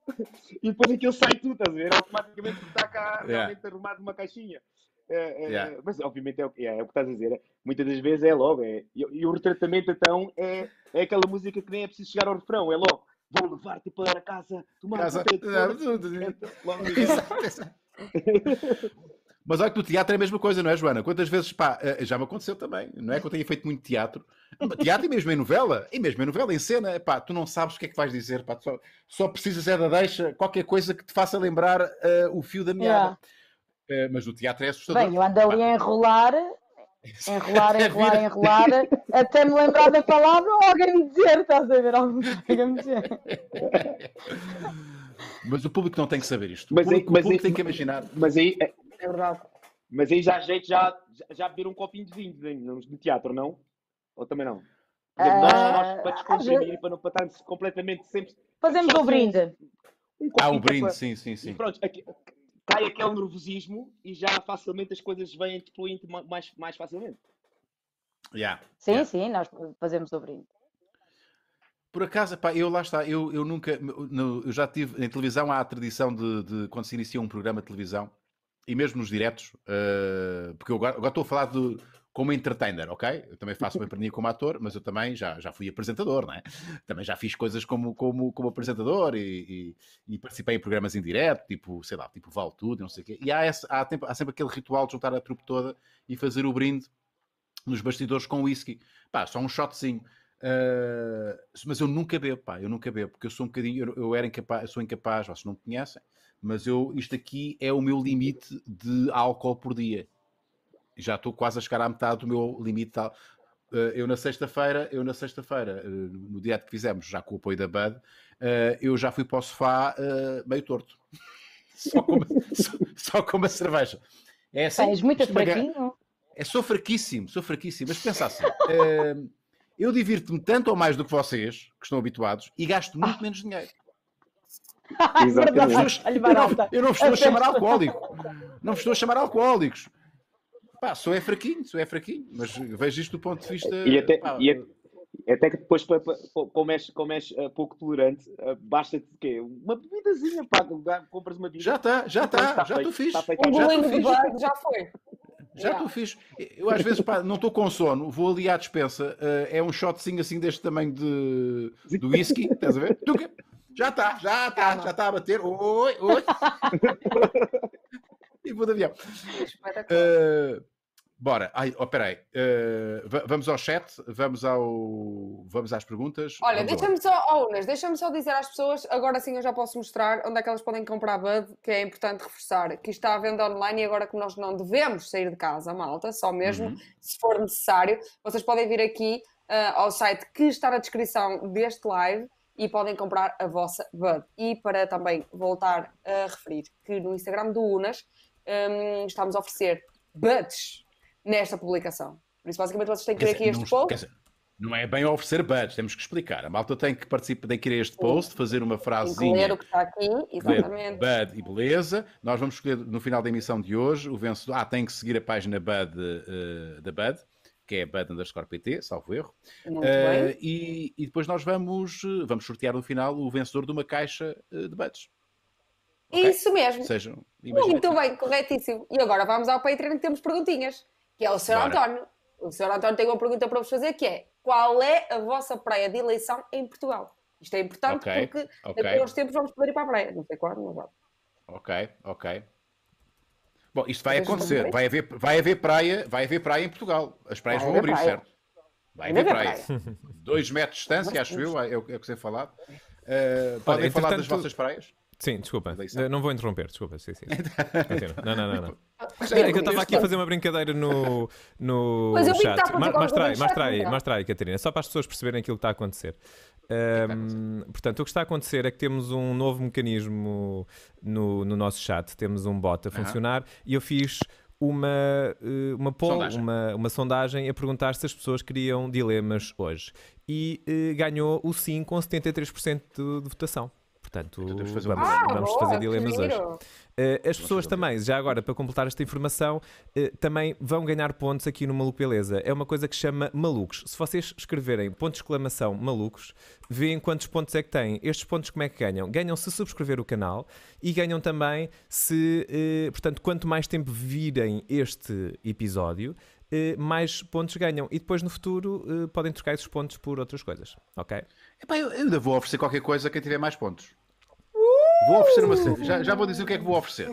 e depois aquilo sai tudo, estás a ver? Automaticamente está cá yeah. realmente arrumado numa caixinha. É, é, yeah. Mas obviamente é, é, é, o que estás a dizer. Muitas das vezes é logo. É, e, e, o retratamento então é, é aquela música que nem é preciso chegar ao refrão, é logo vou levar-te para casa, tomar casa... Mas olha que no teatro é a mesma coisa, não é, Joana? Quantas vezes, pá, eh, já me aconteceu também, não é que eu tenha feito muito teatro, teatro e mesmo em novela, e mesmo em novela, em cena, pá, tu não sabes o que é que vais dizer, pá, só, só precisas é da deixa, qualquer coisa que te faça lembrar uh, o fio da meada. Yeah. Uh, mas no teatro é assustador. Bem, eu ando ali a enrolar Enrolar, enrolar, enrolar, até me lembrar da palavra ou alguém me dizer, estás a ver? Alguém me dizer. Mas o público não tem que saber isto. O mas público, aí, mas o público aí, tem que imaginar. Mas aí é, é verdade. Mas aí já jeito já, já beber um copinho de vinho no, no teatro, não? Ou também não? Exemplo, nós, nós, para descomprimir e para não para estar completamente sempre. Fazemos o brinde. Um, ah, o brinde, para... sim, sim, sim. E pronto, aqui, cai aquele nervosismo e já facilmente as coisas vêm fluindo mais, mais facilmente. Yeah. Sim, yeah. sim, nós fazemos o brinde. Por acaso, pá, eu lá está, eu, eu nunca, no, eu já tive, em televisão há a tradição de, de, quando se inicia um programa de televisão, e mesmo nos diretos, uh, porque eu agora, agora, estou a falar de, como entertainer, ok? Eu também faço uma empreendimento como ator, mas eu também já, já fui apresentador, não é? Também já fiz coisas como, como, como apresentador e, e, e participei em programas em direto, tipo, sei lá, tipo Vale Tudo, não sei o quê. E há, esse, há, tempo, há sempre aquele ritual de juntar a trupe toda e fazer o brinde nos bastidores com whisky. Pá, só um shotzinho. Uh, mas eu nunca bebo, pá, eu nunca bebo, porque eu sou um bocadinho, eu, eu era incapaz, eu sou incapaz, vocês não me conhecem, mas eu, isto aqui é o meu limite de álcool por dia já estou quase a chegar à metade do meu limite tal. Eh, eu na sexta-feira, eu na sexta-feira, eh, no dia que fizemos, já com o apoio da Bud, eh, eu já fui para o sofá meio torto. Só com, só, só com uma cerveja. É assim. És muito fraquinho. É, sou fraquíssimo, sou fraquíssimo. Mas pensa assim, eu divirto-me tanto ou mais do que vocês, que estão habituados, e gasto muito menos dinheiro. Exatamente. Eu não, eu não vos estou a chamar alcoólico. Não vos estou a chamar alcoólicos. Pá, sou é fraquinho, sou é fraquinho, mas vejo isto do ponto de vista. E até, pá, e até que depois, como és, como és uh, pouco tolerante, uh, basta-te quê? Uma bebidazinha, pá, compras uma bebida. Já está, já está, já estou fixe. Um bolinho de banho, já foi. Já estou fixe. Eu às vezes pá, não estou com sono, vou ali à despensa, uh, é um shotzinho assim deste tamanho de, de whisky, estás a ver? Tuca. Já está, já está, já está a bater. Oi, oi. Tipo de avião. Uh, bora, Ai, oh, peraí. Uh, vamos ao chat, vamos, ao, vamos às perguntas. Olha, deixa-me só, oh, Unas, deixa-me só dizer às pessoas, agora sim eu já posso mostrar onde é que elas podem comprar Bud, que é importante reforçar, que está à venda online e agora que nós não devemos sair de casa, malta, só mesmo uhum. se for necessário, vocês podem vir aqui uh, ao site que está na descrição deste live e podem comprar a vossa Bud. E para também voltar a referir que no Instagram do Unas um, estamos a oferecer buds nesta publicação. Por isso, basicamente, vocês têm que ir aqui este post. Dizer, não é bem oferecer buds, temos que explicar. A malta tem que participar, tem que ir a este post, fazer uma frasezinha. Ler o que está aqui, exatamente. Bud e beleza. Nós vamos escolher no final da emissão de hoje o vencedor. Ah, tem que seguir a página Bud uh, da Bud, que é Bud underscore PT, salvo erro. Muito uh, bem. E, e, depois nós vamos, vamos sortear no final o vencedor de uma caixa de buds. Okay? Isso mesmo. Sejam, Muito bem, corretíssimo. E agora vamos ao Patreon que temos perguntinhas, que é o Sr. António. O senhor António tem uma pergunta para vos fazer que é: qual é a vossa praia de eleição em Portugal? Isto é importante Ok, porque ok. daqui a uns tempos vamos poder ir para a praia. Não sei quando, mas vamos. Ok, ok. Bom, isto vai acontecer. Vai haver, vai haver praia, vai haver praia em Portugal. As praias Vai vão abrir, praia. certo? Vai haver haver praia. Dois metros de distância, acho eu, é o que sei falar. Uh, podem falar das vossas praias? Sim, desculpa. Eu Não vou interromper, desculpa. Sim, sim. Não, não, não. não. Mas É que eu estava aqui a fazer uma brincadeira no, no Mas chat. está a Ma- fazer Mostra aí, alguma mostra chat, aí, não mostra aí, Catarina, só para as pessoas perceberem aquilo que está a acontecer. Ahm, portanto, o que está a acontecer é que temos um novo mecanismo no, no nosso chat, temos um bot a funcionar e eu fiz uma, eh, uma poll, Sondagem. Uma, uma sondagem a perguntar se as pessoas queriam dilemas hoje. E eh, ganhou o sim com 73% de, de votação. Portanto, Então vamos, Ah, vamos boa, fazer dilemas hoje. giro. Uh, as pessoas também, já agora para completar esta informação, uh, também vão ganhar pontos aqui no Maluco Beleza. É uma coisa que se chama malucos. Se vocês escreverem ponto de exclamação malucos, veem quantos pontos é que têm. Estes pontos como é que ganham? Ganham se subscrever o canal e ganham também se, uh, portanto, quanto mais tempo virem este episódio, uh, mais pontos ganham. E depois no futuro uh, podem trocar esses pontos por outras coisas. Ok? Epá, eu eu ainda vou oferecer qualquer coisa a quem tiver mais pontos. Vou oferecer uma. Já, já vou dizer o que é que vou oferecer.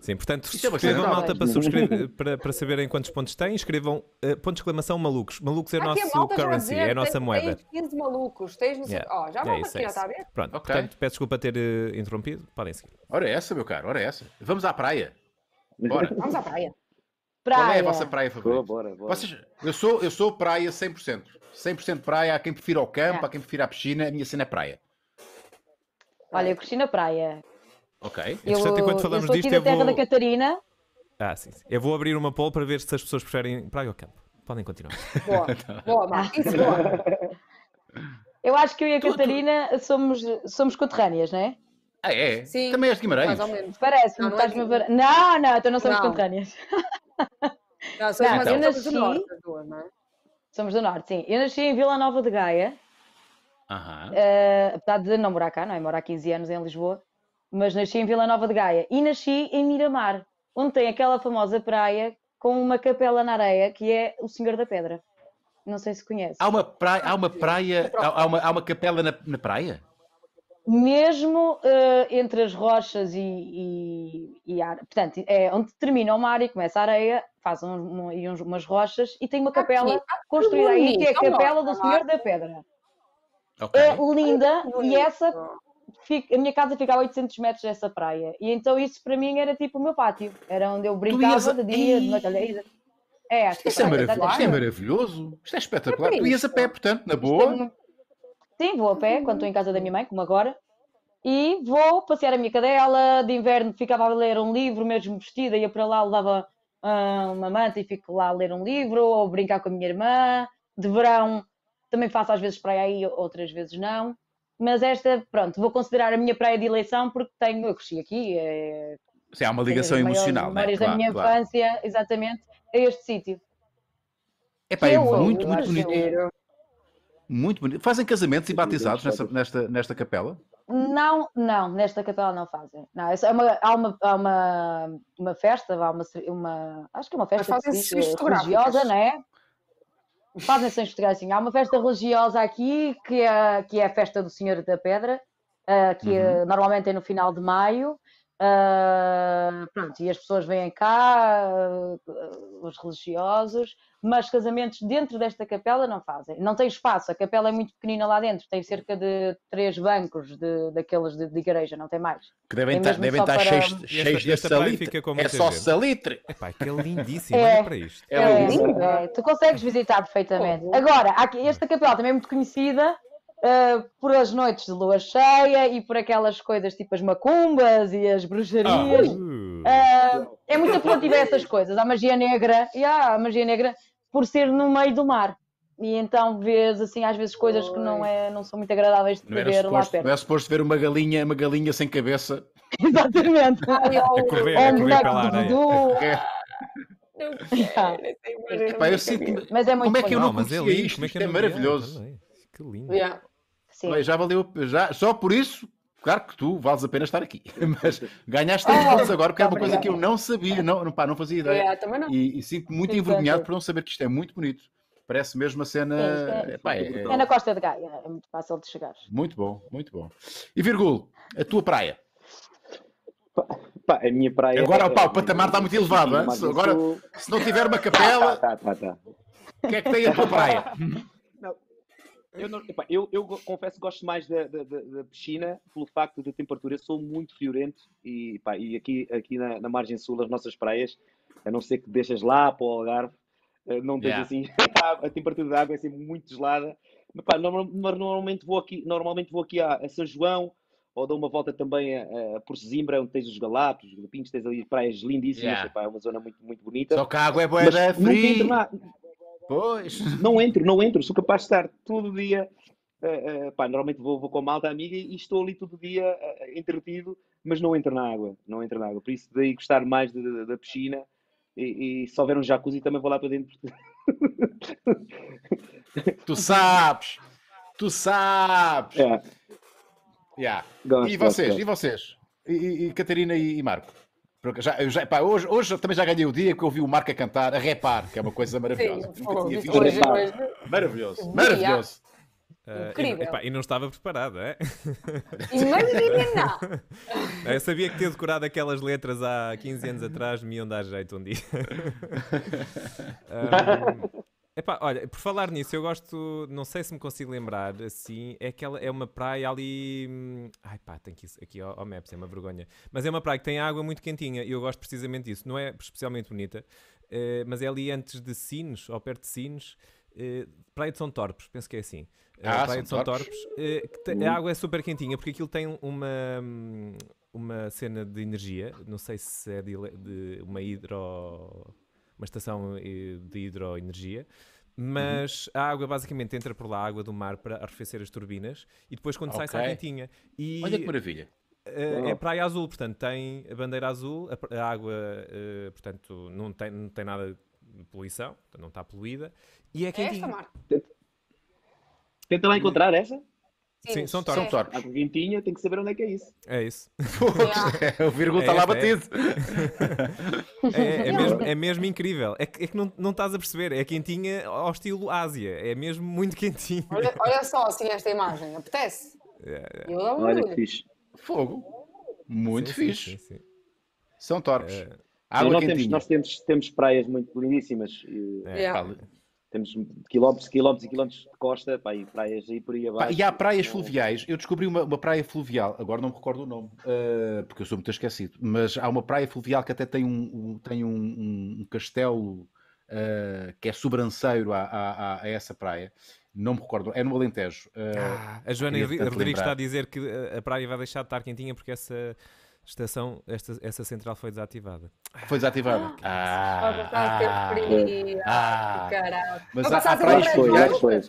Sim, portanto, Isso é escrevam malta para, subscrever, para, para saberem quantos pontos têm, escrevam uh, ponto de exclamação malucos. Malucos é o nosso currency, dizer, é a nossa tens- moeda. Tens 15 malucos, tens sei. Yeah. Ó, já É vão isso, aqui, é já isso. está a ver? Pronto, Ok. portanto, peço desculpa ter uh, interrompido. Podem seguir. Ora é essa, meu caro, ora é essa. Vamos à praia. Bora. Vamos à praia. Qual é Praia. a vossa praia favorita? bora, bora. Vocês, eu, sou, eu sou praia 100%. 100% praia. Há quem prefira ao campo, É. há quem prefira a piscina. A minha cena é praia. Olha, eu cresci na praia. Ok? Eu, Entretanto, enquanto eu falamos sou aqui disto, da eu terra vou- da Catarina. Ah, sim, sim. Eu vou abrir uma poll para ver se as pessoas preferem praia ou campo. Podem continuar. Boa, boa, Marco. Isso, boa. Eu acho que eu e a Catarina somos, somos conterrâneas, não é? Ah, é? Sim, Também és de Guimarães? Mais ou menos. Parece-me, Não, não é ver. Não, não, então não somos Não. conterrâneas. Não, somos Não, eu menos nasci- do norte, não é? Somos do Norte, sim. Eu nasci em Vila Nova de Gaia, Aham. eh, apesar de não morar cá, não é? Morar há 15 anos em Lisboa, mas nasci em Vila Nova de Gaia e nasci em Miramar, onde tem aquela famosa praia com uma capela na areia que é o Senhor da Pedra. Não sei se conhece. Há uma praia, há uma, praia há, há uma, há uma capela na, na praia? mesmo eh, entre as rochas e, e, e a, portanto, é onde termina o mar e começa a areia, faz um, um- e umas rochas e tem uma capela Aqui, ah, construída aí que é a capela do Senhor da Pedra. Ok. É linda e bonito. essa fica- a minha casa fica a 800 metros dessa praia e então isso para mim era tipo o meu pátio, era onde eu brincava de dia, de noite. É, esta Isto é, praia, maravilhoso. Isto é maravilhoso. Isto é espetacular. É Tu ias a pé, portanto, na é boa. Sim, vou a pé quando estou em casa da minha mãe, como agora, e vou passear a minha cadela. De inverno ficava a ler um livro, mesmo vestida, ia para lá, levava ah, uma manta e fico lá a ler um livro, ou brincar com a minha irmã. De verão também faço às vezes praia aí, outras vezes não. Mas esta, pronto, vou considerar a minha praia de eleição porque tenho, eu cresci aqui, é, Sim, há uma tenho ligação emocional, não é? memórias da Claro, minha claro. infância, exatamente, a este sítio. É eu amo, muito, eu muito bonito. Giro. Muito bonito. Fazem casamentos e batizados nesta, nesta, nesta capela? Não, não, nesta capela não fazem. Não, isso é uma, há uma, há uma, uma festa, há uma, uma, acho que é uma festa religiosa, não é? Fazem sessões fotográficas, sim. Há uma festa religiosa aqui, que é, que é a festa do Senhor da Pedra, ah, que eh, normalmente é no final de maio. Ah, pronto, e as pessoas vêm cá, ah, os religiosos, mas casamentos dentro desta capela não fazem. Não tem espaço, a capela é muito pequenina lá dentro, tem cerca de três bancos de, daqueles de, de igreja, não tem mais. Que devem É estar, devem estar para- cheios, cheios de salitre. É só gente. salitre. Epá, que é lindíssimo, É. olha para isto. É É, lindo. é, tu consegues visitar perfeitamente. Agora, aqui- esta capela também é muito conhecida eh, por as noites de lua cheia e por aquelas coisas tipo as macumbas e as bruxarias. Uh, Eh, é muito apelativa a essas coisas. A magia negra, e há a magia negra por ser no meio do mar. E então vês assim às vezes coisas que não, é, não são muito agradáveis de Não ver lá suposto, perto. não é suposto ver uma galinha, uma galinha sem cabeça. Exatamente. Ai, a oh, correr, Ou a correr pela areia. voodoo. É, não quero, não eu sinto. Mas é muito Como é que eu bonito. não mas é conhecia lindo. isto? Como é que é não vi? maravilhoso. Ah. Que lindo. Yeah. Sim. Bem, já valeu, já, só por isso, Claro que tu vales a pena estar aqui, mas ganhaste 3 Oh, pontos agora, porque era uma coisa obrigada. que eu não sabia, não, não, pá, não fazia ideia. É, também não. E, e sinto muito Exato. envergonhado por não saber que isto é muito bonito. Parece mesmo uma cena. É, é. epá, é- É na Costa de Gaia, é muito fácil de chegar. muito bom, muito bom. E Virgul, a tua praia. Pá, a minha praia. Agora, é- pá, o patamar está muito elevado, Sim, Agora-. Se não tiver uma Tá, capela, tá, tá, tá. o que é que tem a tua praia? Eu, não- epá, eu, eu confesso que gosto mais da, da- da- piscina pelo facto da temperatura. Eu sou muito friorento e, e aqui, aqui na, na margem sul, as nossas praias, a não ser que deixas lá para o Algarve, eh, não tens Yeah. assim, a temperatura da água é sempre muito gelada. Mas, normalmente vou aqui, normalmente vou aqui a, a São João ou dou uma volta também a, a por Sesimbra, onde tens os Galapos, os Pintos, tens ali praias lindíssimas, Yeah. é uma zona muito, muito bonita. Só que a água é boa nunca entro fria. Pois. não entro, não entro, sou capaz de estar todo dia. eh, eh, pá, normalmente vou, vou com a malta amiga e estou ali todo dia eh, entretido, mas não entro na água, não entro na água. Por isso daí gostar mais de- de- da piscina e, e se houver um jacuzzi também vou lá para dentro. Tu sabes. Tu sabes. É, Yeah. gosto, E vocês? gosto. E vocês? E, e- e Catarina e, e Marco? Já, eu já, pá, hoje, hoje também já ganhei o dia que eu ouvi o Marco a cantar, a repar, que é uma coisa maravilhosa. Sim, Nunca tinha visto hoje, hoje. Maravilhoso, Dia. maravilhoso. E, Incrível. epá, e não estava preparado, é? Imagina! Eu sabia que ter decorado aquelas letras há 15 anos atrás me iam dar jeito um dia. Ahm, epá, olha, por falar nisso, eu gosto, não sei se me consigo lembrar, assim, é aquela, é uma praia ali. hum, Ai pá, tem que ir aqui ao, ao Maps, é uma vergonha. Mas é uma praia que tem água muito quentinha e eu gosto precisamente disso. Não é especialmente bonita, eh, mas é ali antes de Sines, ou perto de Sines. eh, Praia de São Torpes, penso que é assim. Eh, Ah, Praia de São Torpes. A água é super quentinha porque aquilo tem uma, hum, uma cena de energia, não sei se é de, de uma hidro. Uma estação eh, de hidroenergia. Mas a água basicamente entra por lá, a água do mar, para arrefecer as turbinas e depois quando sai, sai Ok. quentinha. E Olha que maravilha. eh, é praia azul, portanto tem a bandeira azul, a, água, eh, portanto, não tem, não tem nada de poluição, não está poluída e é É esta, quentinha. Marco? Tenta lá encontrar essa. Sim, são É. São. Água quentinha, tem que saber onde é que é isso. É isso. o vírgula É está lá é. batido. É, é mesmo, é mesmo incrível. É que, é que não, não estás a perceber. É quentinha ao estilo Ásia. É mesmo muito quentinho. Olha, olha só assim esta imagem, apetece? É, Eu dou Olha que fixe. Fogo. Muito sim, fixe. sim, sim. São torpes. É, Água nós, temos, quentinha. nós temos, temos praias muito lindíssimas. e é. Yeah. Temos quilómetros, quilómetros e quilómetros de costa, pá, e praias aí por aí Pá, abaixo. e há praias Eh, fluviais. Eu descobri uma, uma praia fluvial, agora não me recordo o nome, eh, porque eu sou muito esquecido. Mas há uma praia fluvial que até tem um, um- tem um, um- um castelo eh, que é sobranceiro a, a- a- a essa praia. Não me recordo, é no Alentejo. eh, Ah, a Joana Rodrigues está a dizer que a- a praia vai deixar de estar quentinha porque essa estação, esta, essa central foi desativada. Foi desativada. Ah, ah, ter frio. ah. Que caralho. Mas há, há praias fluviais, foi.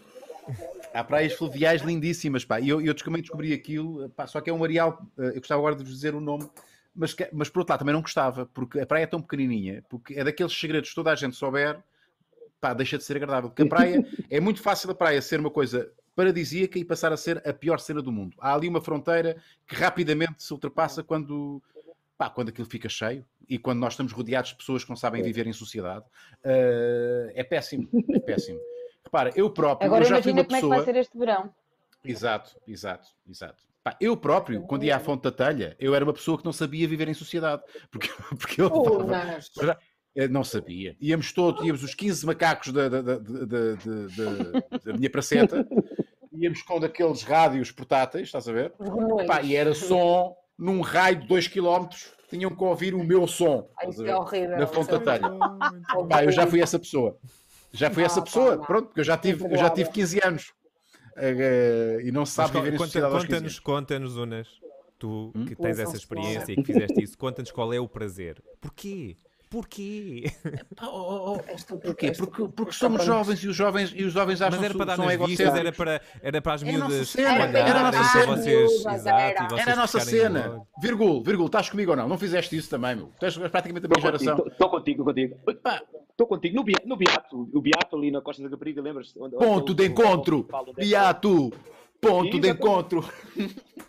há praias fluviais lindíssimas, pá. E eu, eu também descobri aquilo, pá, só que é um areal, eh, eu gostava agora de vos dizer o nome, mas, mas por outro lado também não gostava, porque a praia é tão pequenininha, porque é daqueles segredos que toda a gente souber, pá, deixa de ser agradável. Porque a praia, é muito fácil a praia ser uma coisa paradisíaca e passar a ser a pior cena do mundo. Há ali uma fronteira que rapidamente se ultrapassa quando, pá, quando aquilo fica cheio e quando nós estamos rodeados de pessoas que não sabem viver em sociedade. Eh, é péssimo, é péssimo. Repara, eu próprio, Agora eu já fui imagina uma como é que pessoa... vai ser este verão. Exato, exato, exato. Pá, eu próprio, quando ia à Fonte da Telha, eu era uma pessoa que não sabia viver em sociedade. Porque, porque eu Oh, levava- não sabia. Íamos todos, íamos os 15 macacos da, da, da, da- da- da- da minha praceta, íamos com daqueles rádios portáteis, estás a ver? Os renões. Pá, e era som num raio de 2 km, tinham que ouvir o meu som. Ai, é horrível. Na Fonte da é Telha. Pá, eu já fui essa pessoa. Já fui Não, essa pessoa, não. pronto, porque eu já tive, eu já tive 15 anos. Eh, e não se sabe Mas viver conta- sociedade aos 15 Conta-nos, anos. conta-nos, Unas, tu que tens essa experiência e que fizeste isso, conta-nos qual é o prazer. Porquê? Porquê? Oh, oh, oh, Porquê? Porque, porque somos jovens e os jovens, e os jovens acham Mas era que para dar são nas vistas, era para, era para as Era a nossa miúdas era a nossa cena. vocês. Miúdas, Exato, era. a nossa cena. Virgul, Virgul, estás comigo ou não? Não fizeste isso também, meu. Tu és praticamente da minha geração. Estou contigo, estou contigo. Estou contigo. No, no Beato, o Beato ali na Costa da Caparica, lembras? Onde- onde Ponto de encontro. Beato. Ponto de exatamente.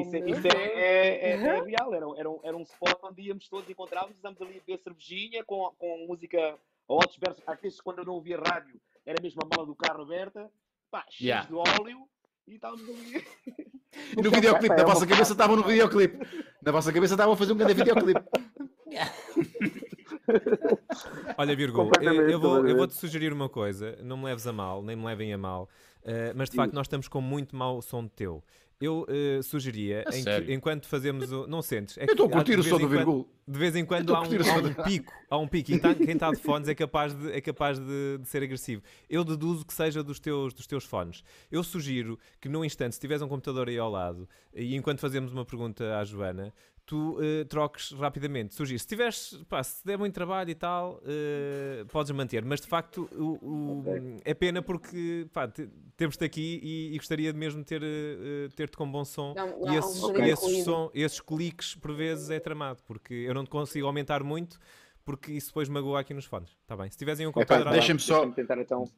encontro. Isso, é- isso é, é, é- é real, era, um- era, um, era um spot onde íamos todos, encontrávamos, estávamos ali a beber cervejinha com, com música a altos versos. Às vezes, quando eu não ouvia rádio, era mesmo a mala do carro aberta, pá, cheios Yeah. de óleo, e estávamos ali. E no videoclipe, na é vossa cabeça estavam no videoclipe. Na vossa cabeça estavam a fazer um grande videoclipe. Olha, Virgul, eu, eu vou, eu completamente. vou-te sugerir uma coisa, não me leves a mal, nem me levem a mal, eh, mas de facto nós estamos com muito mau som teu. Eu eh, sugeria, que- enquanto fazemos o. Não sentes? É Eu estou a curtir de o vez som em do Virgul. De vez em quando há um, há um pico, há um pico, e tá- quem está de fones é capaz, de, é capaz de, de ser agressivo. Eu deduzo que seja dos teus, dos teus fones. Eu sugiro que num instante, se tiveres um computador aí ao lado, e enquanto fazemos uma pergunta à Joana, tu eh, troques rapidamente. Sugiro, se tiveres, pá, se der muito trabalho e tal, eh, podes manter, mas de facto o, o- é pena porque pá, te- temos-te aqui e, e gostaria de mesmo ter, eh, ter-te com bom som. Não, e não, esses, e esses, ruído. som, esses cliques por vezes é tramado, porque eu não te consigo aumentar muito. Porque isso depois magoa aqui nos fones. Está bem? Se tiveres aí um Epá, computador à deixa-me só. Tentar então.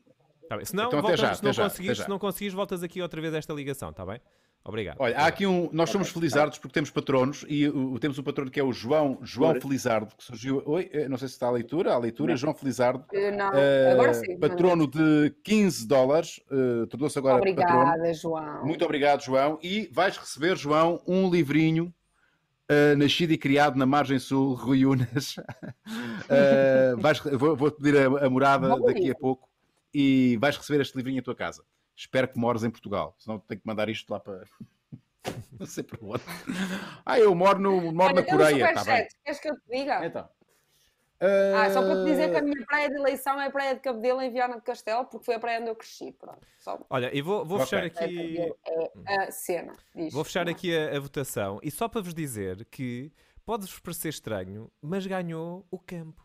Tá bem. Se não, Então voltas, já, se, não já, já. se não conseguires, voltas aqui outra vez a esta ligação, está bem? Obrigado. Olha, há aqui um. Nós somos felizardos porque temos patronos e o, temos um patrono que é o João, João. Felizardo, que surgiu. Oi, eh, não sei se está a leitura, a leitura, João Felizardo. Eh, Não, eh, agora sim. patrono de 15 dólares, eh, tornou-se agora patrono. Obrigada, João. Muito obrigado, João. E vais receber, João, um livrinho uh, nascido e criado na margem sul, Rui Unas. Uh, vais- vou- Vou-te pedir a, a morada daqui a pouco e vais receber este livrinho em tua casa. Espero que mores em Portugal, senão tenho que mandar isto lá para. Não sei para onde. Ah, eu moro, no, moro Olha, na Coreia. Tá bem. Queres que eu te diga? Então. Ah, só para te dizer que a Uh, minha praia de eleição é a praia de Cabedelo em Viana de Castelo, porque foi a praia onde eu cresci. Pronto. Só Olha, e vou, vou Ok. fechar de aqui. É a cena. Vou fechar aqui a, a votação e só para vos dizer que pode-vos parecer estranho, mas ganhou o campo.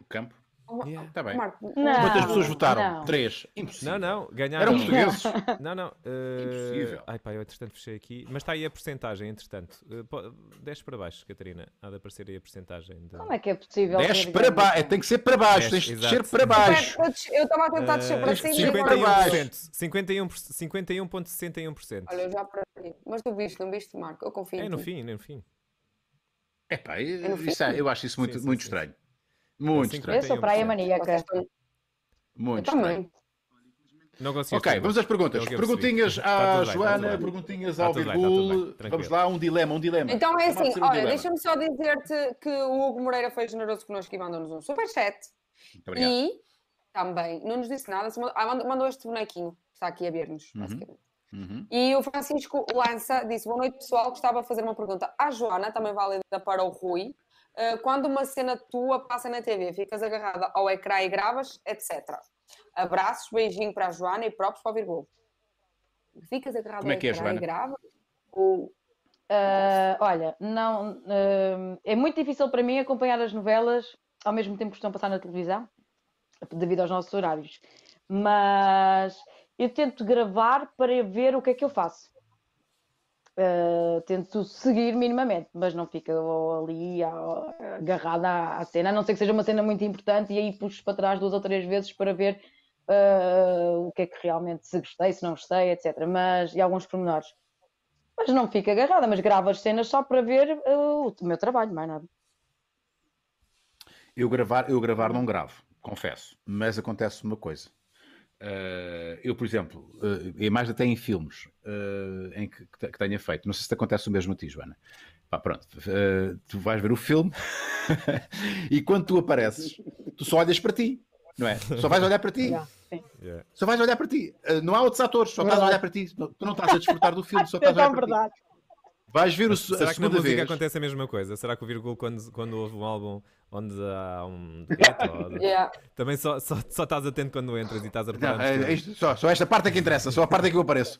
O campo. Yeah. Está bem. Marco, Não. Quantas pessoas votaram? não. Três. Impossível. Não, não, ganharam. Eram portugueses. Não, não. eh, Impossível. Ai pá, eu entretanto fechei aqui. Mas está aí a porcentagem, entretanto. Uh, po- desce para baixo, Catarina. Há de aparecer aí a porcentagem. De... Como é que é possível? Desce ter para ganho? baixo. Tem que ser para baixo. Tens de exato. descer para baixo. Eu estava a tentar descer para Eh, cima e 51 agora para baixo. 51%. 51 51,61%. Olha, eu já perdi. Mas tu viste, não viste, Marco? Eu confio É no fim, é no fim. Epá, fim. isso é- eu acho isso muito, Sim, sim, muito sim. estranho. Muito estranho. Eu sou praia 51%. maníaca. Muito estranho. também. Não consegui. Ok, vamos às perguntas. É. Perguntinhas à Joana, bem. perguntinhas ao Virgul. Vamos lá, um dilema, um dilema. Então é assim, um olha, deixa-me só dizer-te que o Hugo Moreira foi generoso connosco e mandou-nos um superchat. E também não nos disse nada, ah, mandou, mandou este bonequinho que está aqui a ver-nos, Uhum. basicamente. Uhum. E o Francisco Lança disse: Boa noite, pessoal. Gostava de fazer uma pergunta à Joana, também válida para o Rui. Uh, quando uma cena tua passa na TV, ficas agarrada ao ecrã e gravas, etc. Abraços, beijinho para a Joana e próprios para o Virgul. Ficas agarrado Como é ao que é, ecrã Joana? e gravas? Ou Ah, olha, não, ah, é muito difícil para mim acompanhar as novelas ao mesmo tempo que estão a passar na televisão, devido aos nossos horários. Mas eu tento gravar para ver o que é que eu faço. Ah, tento seguir minimamente, mas não fica ali agarrada à, à cena, a não ser que seja uma cena muito importante e aí puxo para trás duas ou três vezes para ver ah, o que é que realmente se gostei, se não gostei, etc. Mas e alguns pormenores mas não fica agarrada, mas gravo as cenas só para ver uh, o meu trabalho, mais nada. Eu gravar, eu gravar não gravo, confesso. Mas acontece uma coisa. Uh, eu, por exemplo, uh, e mais até em filmes uh, em que, que te- que tenha feito, não sei se te acontece o mesmo a ti, Joana. Pá, pronto, uh, tu vais ver o filme e quando tu apareces, tu só olhas para ti, não é? Só vais olhar para ti. Yeah. Yeah. Só vais olhar para ti. Uh, não há outros atores, só estás a Verdade. olhar para ti. Tu não estás a desfrutar do filme, só É estás a olhar para ti. Vais ver o, se- Será a que na segunda música vez. acontece a mesma coisa? Será que o Virgul, quando, quando houve um álbum onde há um dueto, ou- Yeah. também só, só, só estás atento quando entras e estás a reparar Não, é- é teus- isto, só, só esta parte é que interessa, só a parte é que eu apareço.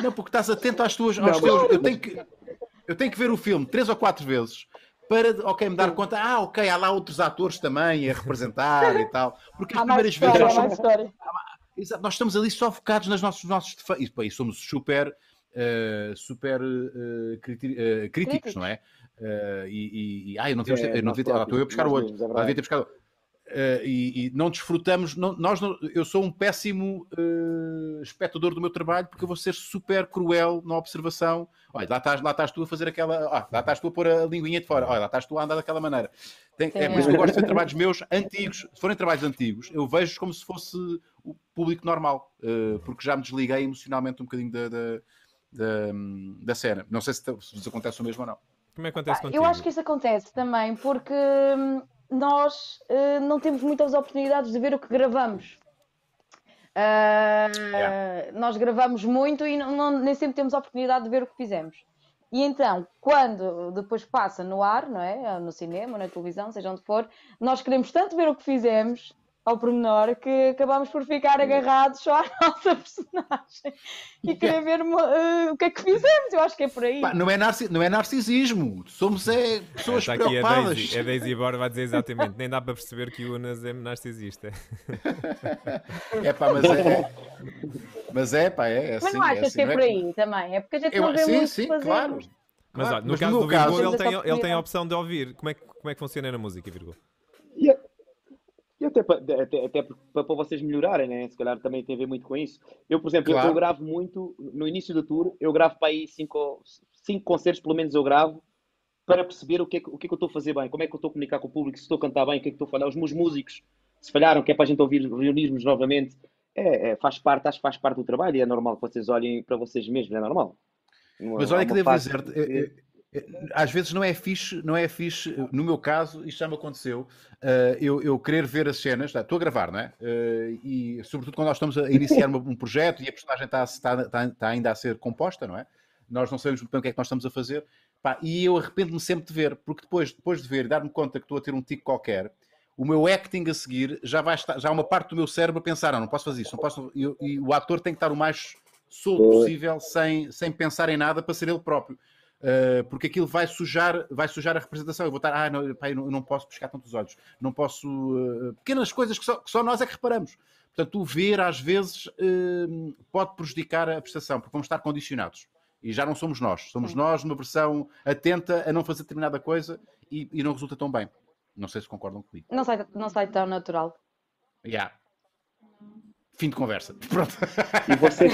Não, porque estás atento às tuas. Aos Não, teus, mas- eu, tenho que, eu tenho que ver o filme três ou quatro vezes para, ok, me dar conta. Ah, ok, há lá outros atores também a representar e tal. Porque as Há mais primeiras vezes história, nós há mais somos, história. Exato, nós estamos ali só focados nos nossos, nossos defeitos. E, e somos super, super eh, criti- eh, críticos, Críticos. não é? Eh, e, e, ah, eu não, devia É, eu não devia. Ah, estou eu a buscar o outro. é Ah, devia ter buscado. Uh, e, e, não desfrutamos. Não, nós não, eu sou um péssimo uh, espectador do meu trabalho porque eu vou ser super cruel na observação. Olha, lá estás, lá estás tu a fazer aquela. Ah, lá estás tu a pôr a linguinha de fora. Olha, lá estás tu a andar daquela maneira. Tem, é por isso que eu gosto de ver trabalhos meus antigos. Se forem trabalhos antigos, eu vejo como se fosse o público normal, uh, porque já me desliguei emocionalmente um bocadinho da, da, da, da cena. Não sei se, se acontece o mesmo ou não. Como é que acontece contigo? Eu acho que isso acontece também porque hum, nós uh, não temos muitas oportunidades de ver o que gravamos. Uh, yeah. Nós gravamos muito e não, não, nem sempre temos a oportunidade de ver o que fizemos. E então, quando depois passa no ar, não é? No cinema, na televisão, seja onde for, nós queremos tanto ver o que fizemos ao pormenor que acabamos por ficar agarrados só à nossa personagem e querer ver uh, o que é que fizemos. Eu acho que é por aí. Pá, não, é narci não é narcisismo, somos é, pessoas é, preocupadas. Aqui a Daisy, a Daisy Bora vai dizer exatamente, nem dá para perceber que o Unas é narcisista. é pá, mas é. Mas é, pá, é, é Mas não achas é assim, que é, é por aí também? É porque a gente Eu, não vê sim, muito sim, fazer. claro. Mas, olha, no mas caso no do Virgul, ele tem, ele tem a opção de ouvir. Como é, como é que funciona na música, Virgul? E até para, até, até para, vocês melhorarem, né? Se calhar também tem a ver muito com isso. Eu, por exemplo, claro. eu, eu, gravo muito, no início do tour, eu gravo para aí cinco, cinco concertos, pelo menos eu gravo, para perceber o que, é, o que é que eu estou a fazer bem, como é que eu estou a comunicar com o público, se estou a cantar bem, o que é que estou a falar. Os meus músicos, se falharam, que é para a gente ouvir, reunirmos novamente, é, é, faz parte, acho que faz parte do trabalho e é normal que vocês olhem para vocês mesmos, é normal. Mas olha que devo dizer, às vezes não é fixe, não é fixe, no meu caso, isto já me aconteceu, uh, eu, eu, querer ver as cenas, tá, estou a gravar, não é? E sobretudo quando nós estamos a iniciar um projeto e a personagem está, está, está, ainda a ser composta, não é? Nós não sabemos muito bem o que é que nós estamos a fazer, pá, e eu arrependo-me sempre de ver, porque depois, depois de ver e dar-me conta que estou a ter um tico qualquer, o meu acting a seguir já vai estar, já há uma parte do meu cérebro a pensar, não, não posso fazer isso, não posso, e, e o ator tem que estar o mais solto possível, sem, sem pensar em nada, para ser ele próprio. Uh, porque aquilo vai sujar, vai sujar a representação. Eu vou estar, ah, não, pá, não, não posso pescar tantos olhos, não posso. Uh, pequenas coisas que só, que só, nós é que reparamos. Portanto, o ver às vezes uh, pode prejudicar a prestação, porque vamos estar condicionados. E já não somos nós, somos Sim. nós numa versão atenta a não fazer determinada coisa e, e, não resulta tão bem. Não sei se concordam comigo. Não sai, não sai tão natural. Yeah. Fim de conversa. Pronto. E você?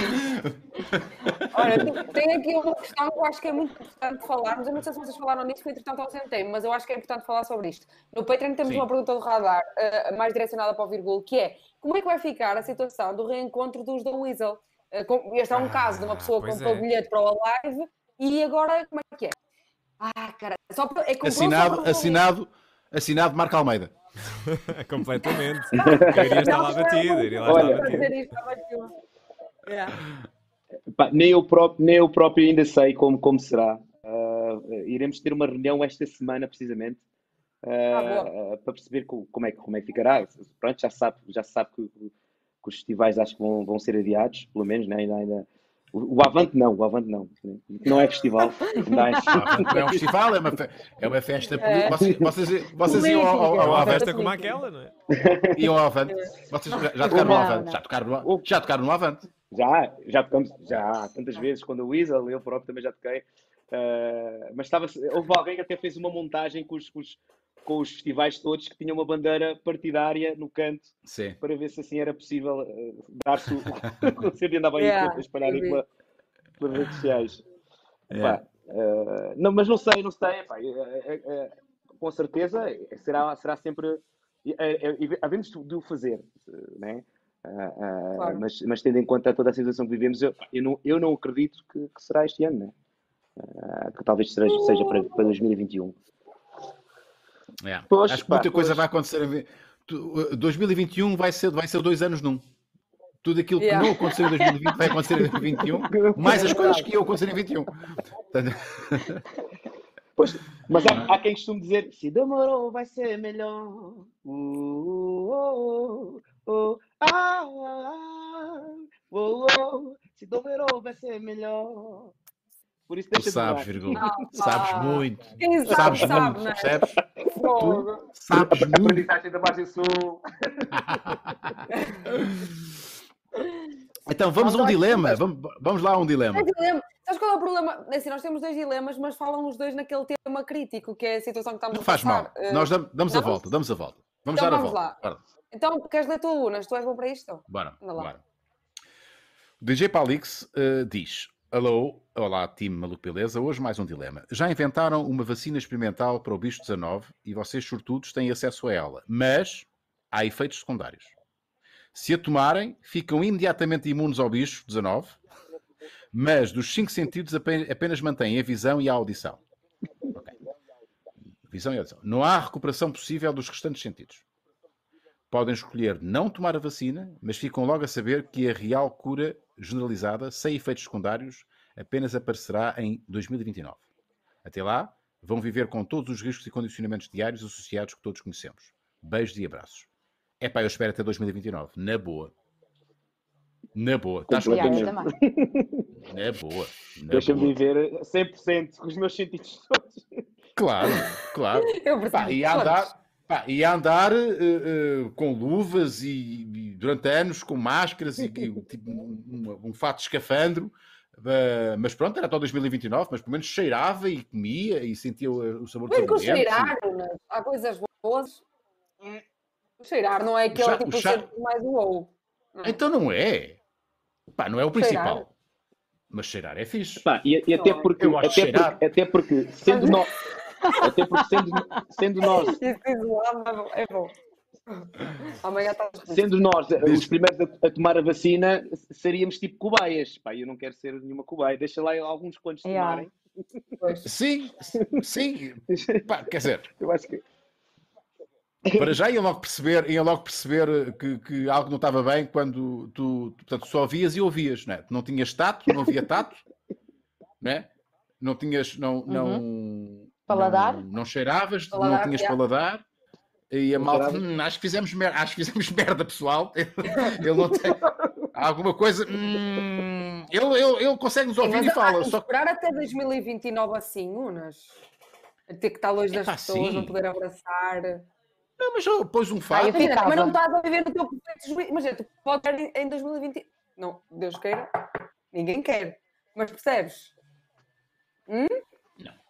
Olha, tem aqui uma questão que eu acho que é muito importante falarmos. Eu não sei se vocês falaram nisso, foi entretanto ausentei mas eu acho que é importante falar sobre isto. No Patreon temos Sim. uma pergunta do radar, uh, mais direcionada para o Virgul, que é como é que vai ficar a situação do reencontro dos da Weasel? Uh, este é um ah, caso de uma pessoa que comprou é. bilhete para o live e agora como é que é? Ah, cara, só para, é assinado, assinado, assinado Marco Almeida. Completamente. Eu iria estar lá batido. Iria lá Olha, estar batido. Yeah. Pá, nem, eu próprio, nem eu próprio ainda sei como, como será. Uh, iremos ter uma reunião esta semana, precisamente, uh, ah, uh, para perceber como, como, é, como é que ficará. Pronto, já sabe, já sabe que, que os festivais acho que vão, vão ser adiados, pelo menos, né? ainda, ainda, o Avante não, o Avante não. Não é festival. Não é um festival, é uma, fe é uma festa. É. Vocês, vocês, vocês iam ao, ao, ao Avante. festa como aquela, não é? Iam ao Avante. Vocês já tocaram no Avante? Já tocaram no, já tocaram no Avante? Já, já tocamos, já tantas vezes, quando o Weasel, eu próprio também já toquei. Uh, mas estava, houve alguém que até fez uma montagem com os, com os, com os festivais todos que tinham uma bandeira partidária no canto Sim. para ver se assim era possível uh, dar-se o concerto e andava aí yeah, a espalhar pela, pelas redes sociais. Yeah. Pá, uh, não, mas não sei, não sei. Pá, com certeza será, será sempre. Havemos de o fazer, né? Uh, claro. mas, mas, tendo em conta toda a situação que vivemos, eu, eu, não, eu não acredito que, que será este ano, né? uh, que talvez seja, seja para, para 2021. É. Acho que muita pá, coisa vai acontecer. 2021 vai ser, vai ser dois anos num. Tudo aquilo que yeah. não aconteceu em 2020 vai acontecer em 2021, mais as coisas que iam acontecer em 2021. Pois, mas há, há, quem costume dizer: se demorou, vai ser melhor. Uh, uh, uh, ah, oh, oh, se demorou vai ser melhor. Por isso deixa tu sabes, Virgul. Sabes muito. Quem sabes sabe, muito, sabe, percebes? Tu sabes muito. Aprendizagem da margem sul. Então vamos a um dilema. Vamos, vamos lá a um dilema. É dilema. Sabes qual é o problema? É assim, nós temos dois dilemas, mas falam os dois naquele tema crítico, que é a situação que estamos Não a faz mal. Uh, nós damos, damos a volta, damos a volta. Vamos Então dar a vamos volta. lá. Bora. Então, queres ler tu, Unas? Tu és bom para isto? Bora, bora. O DJ Palix eh, diz: Alô, olá, time Maluco Beleza. Hoje mais um dilema. Já inventaram uma vacina experimental para o bicho 19 e vocês, sortudos, têm acesso a ela, mas há efeitos secundários. Se a tomarem, ficam imediatamente imunes ao bicho 19, mas dos cinco sentidos ape- apenas mantêm a visão e a audição. Ok. Visão e audição. Não há recuperação possível dos restantes sentidos podem escolher não tomar a vacina, mas ficam logo a saber que a real cura generalizada, sem efeitos secundários, apenas aparecerá em 2029. Até lá, vão viver com todos os riscos e condicionamentos diários associados que todos conhecemos. Beijos e abraços. É pá, eu espero até 2029. Na boa. Na boa. Estás também. Na boa. Deixa-me viver 100% com os meus sentidos todos. Claro, claro. Eu preciso Pá, e a todos. andar, pá, e a andar eh, eh, com luvas e, e durante anos com máscaras e, e, tipo, um, um, um fato de escafandro. eh, mas pronto, era até 2029, mas pelo menos cheirava e comia e sentia o, o sabor com alimentos. cheirar, Unas. Há coisas boas. O Cheirar não é aquele cha- tipo o ser mais um ou. E- Então não é. Pá, não é o principal. Cheirar. Mas cheirar é fixe. Pá, e, e até porque, Eu gosto de até porque, até porque sendo nós, até porque sendo, sendo nós, é bom. É bom. Amanhã está sendo nós eh, os primeiros a, a tomar a vacina, seríamos tipo cobaias. Pá, eu não quero ser nenhuma cobaia. Deixa lá alguns quantos Yeah. tomarem. Sim, sim. Pá, quer dizer, Eu acho que Para já iam logo perceber, iam logo perceber que, que algo não estava bem quando tu, tu, portanto, só vias e ouvias, não é? Tu não tinhas tato, não havia tato, não é? Não tinhas, não, não, Paladar? não, não cheiravas, não Paladar, tinhas yeah. paladar. E a Não malta. "Hum, acho que fizemos merda, acho que fizemos merda, pessoal. Ele não tem há alguma coisa. hum, ele, ele, ele consegue nos ouvir Mas e fala. Só que esperar até 2029 assim, Unas. A ter que estar longe das Epá, pessoas, sim. não poder abraçar. não, mas eu pôs um fato. ficava. mas não estás a viver no teu perfeito juízo. Imagina, tu podes ter em- em 2020. Não, Deus queira. Ninguém quer. Mas percebes? Não,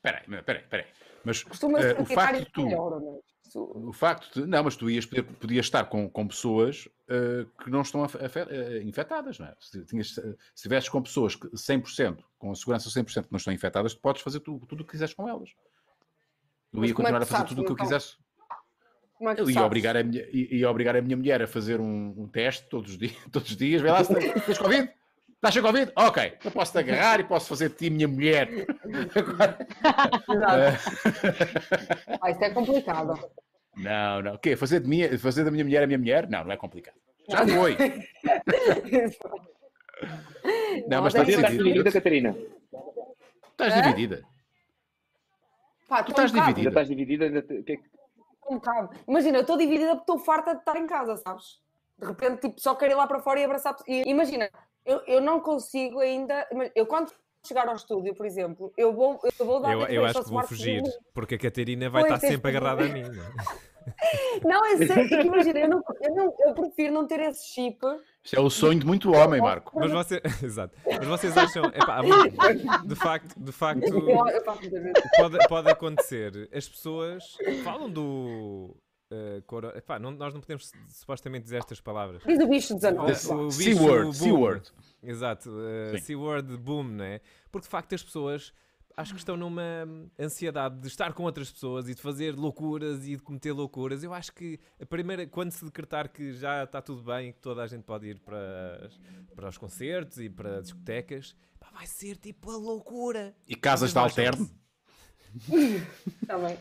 peraí, peraí, peraí. Mas ser o facto de tu. melhor, não é? O facto de. Não, mas tu ias poder, podias estar com, com pessoas eh, que não estão infectadas, não é? Se, tinhas, se estivesses com pessoas que 100%, com a segurança 100% que não estão infectadas, tu podes fazer tu- tudo o que quiseres com elas. Eu Mas ia é continuar que a fazer sabes tudo o que eu que não quisesse. É Eu ia obrigar, a minha, ia obrigar a minha mulher a fazer um, um teste todos os dias. Todos os dias. Vê lá se tens Covid. Estás sem Covid? Ok. Eu posso te agarrar e posso fazer de ti minha mulher. Agora, Exato. Ah, isto é complicado. não, não. O quê? Fazer, de minha, fazer da minha mulher a minha mulher? Não, não é complicado. Já foi. Não, mas Não, estás dividida, Catarina. Estás Hã? dividida. Pá, Tu estás um Ainda dividida. estás dividida? ainda te- o que é que- um bocado. Imagina, eu estou dividida porque estou farta de estar em casa, sabes? De repente, tipo, só quero ir lá para fora e abraçar. E, imagina, eu, eu não consigo ainda. Eu quando chegar ao estúdio, por exemplo, eu vou, eu vou dar Eu, eu acho que vou fugir, porque a Catarina vai Pois, estar sempre que agarrada a mim. não é? Não, é sério, é que imagina, eu, não, eu, não, eu prefiro não ter esse chip. Isto é o sonho de muito homem, Marco. Mas, você... Exato. Mas vocês acham, epá, de facto, de facto pode, pode acontecer. As pessoas falam do. Eh, coro- epá, não- nós não podemos supostamente dizer estas palavras. Diz o bicho 19. Eh, pá. o bicho C-word, boom. C-word. Exato, uh. C-word boom, né? Porque de facto as pessoas acho que estão numa ansiedade de estar com outras pessoas e de fazer loucuras e de cometer loucuras. Eu acho que a primeira, quando se decretar que já está tudo bem e que toda a gente pode ir para, as- para os concertos e para discotecas, pá, vai ser tipo a loucura. E casas de Vocês alterno. Também.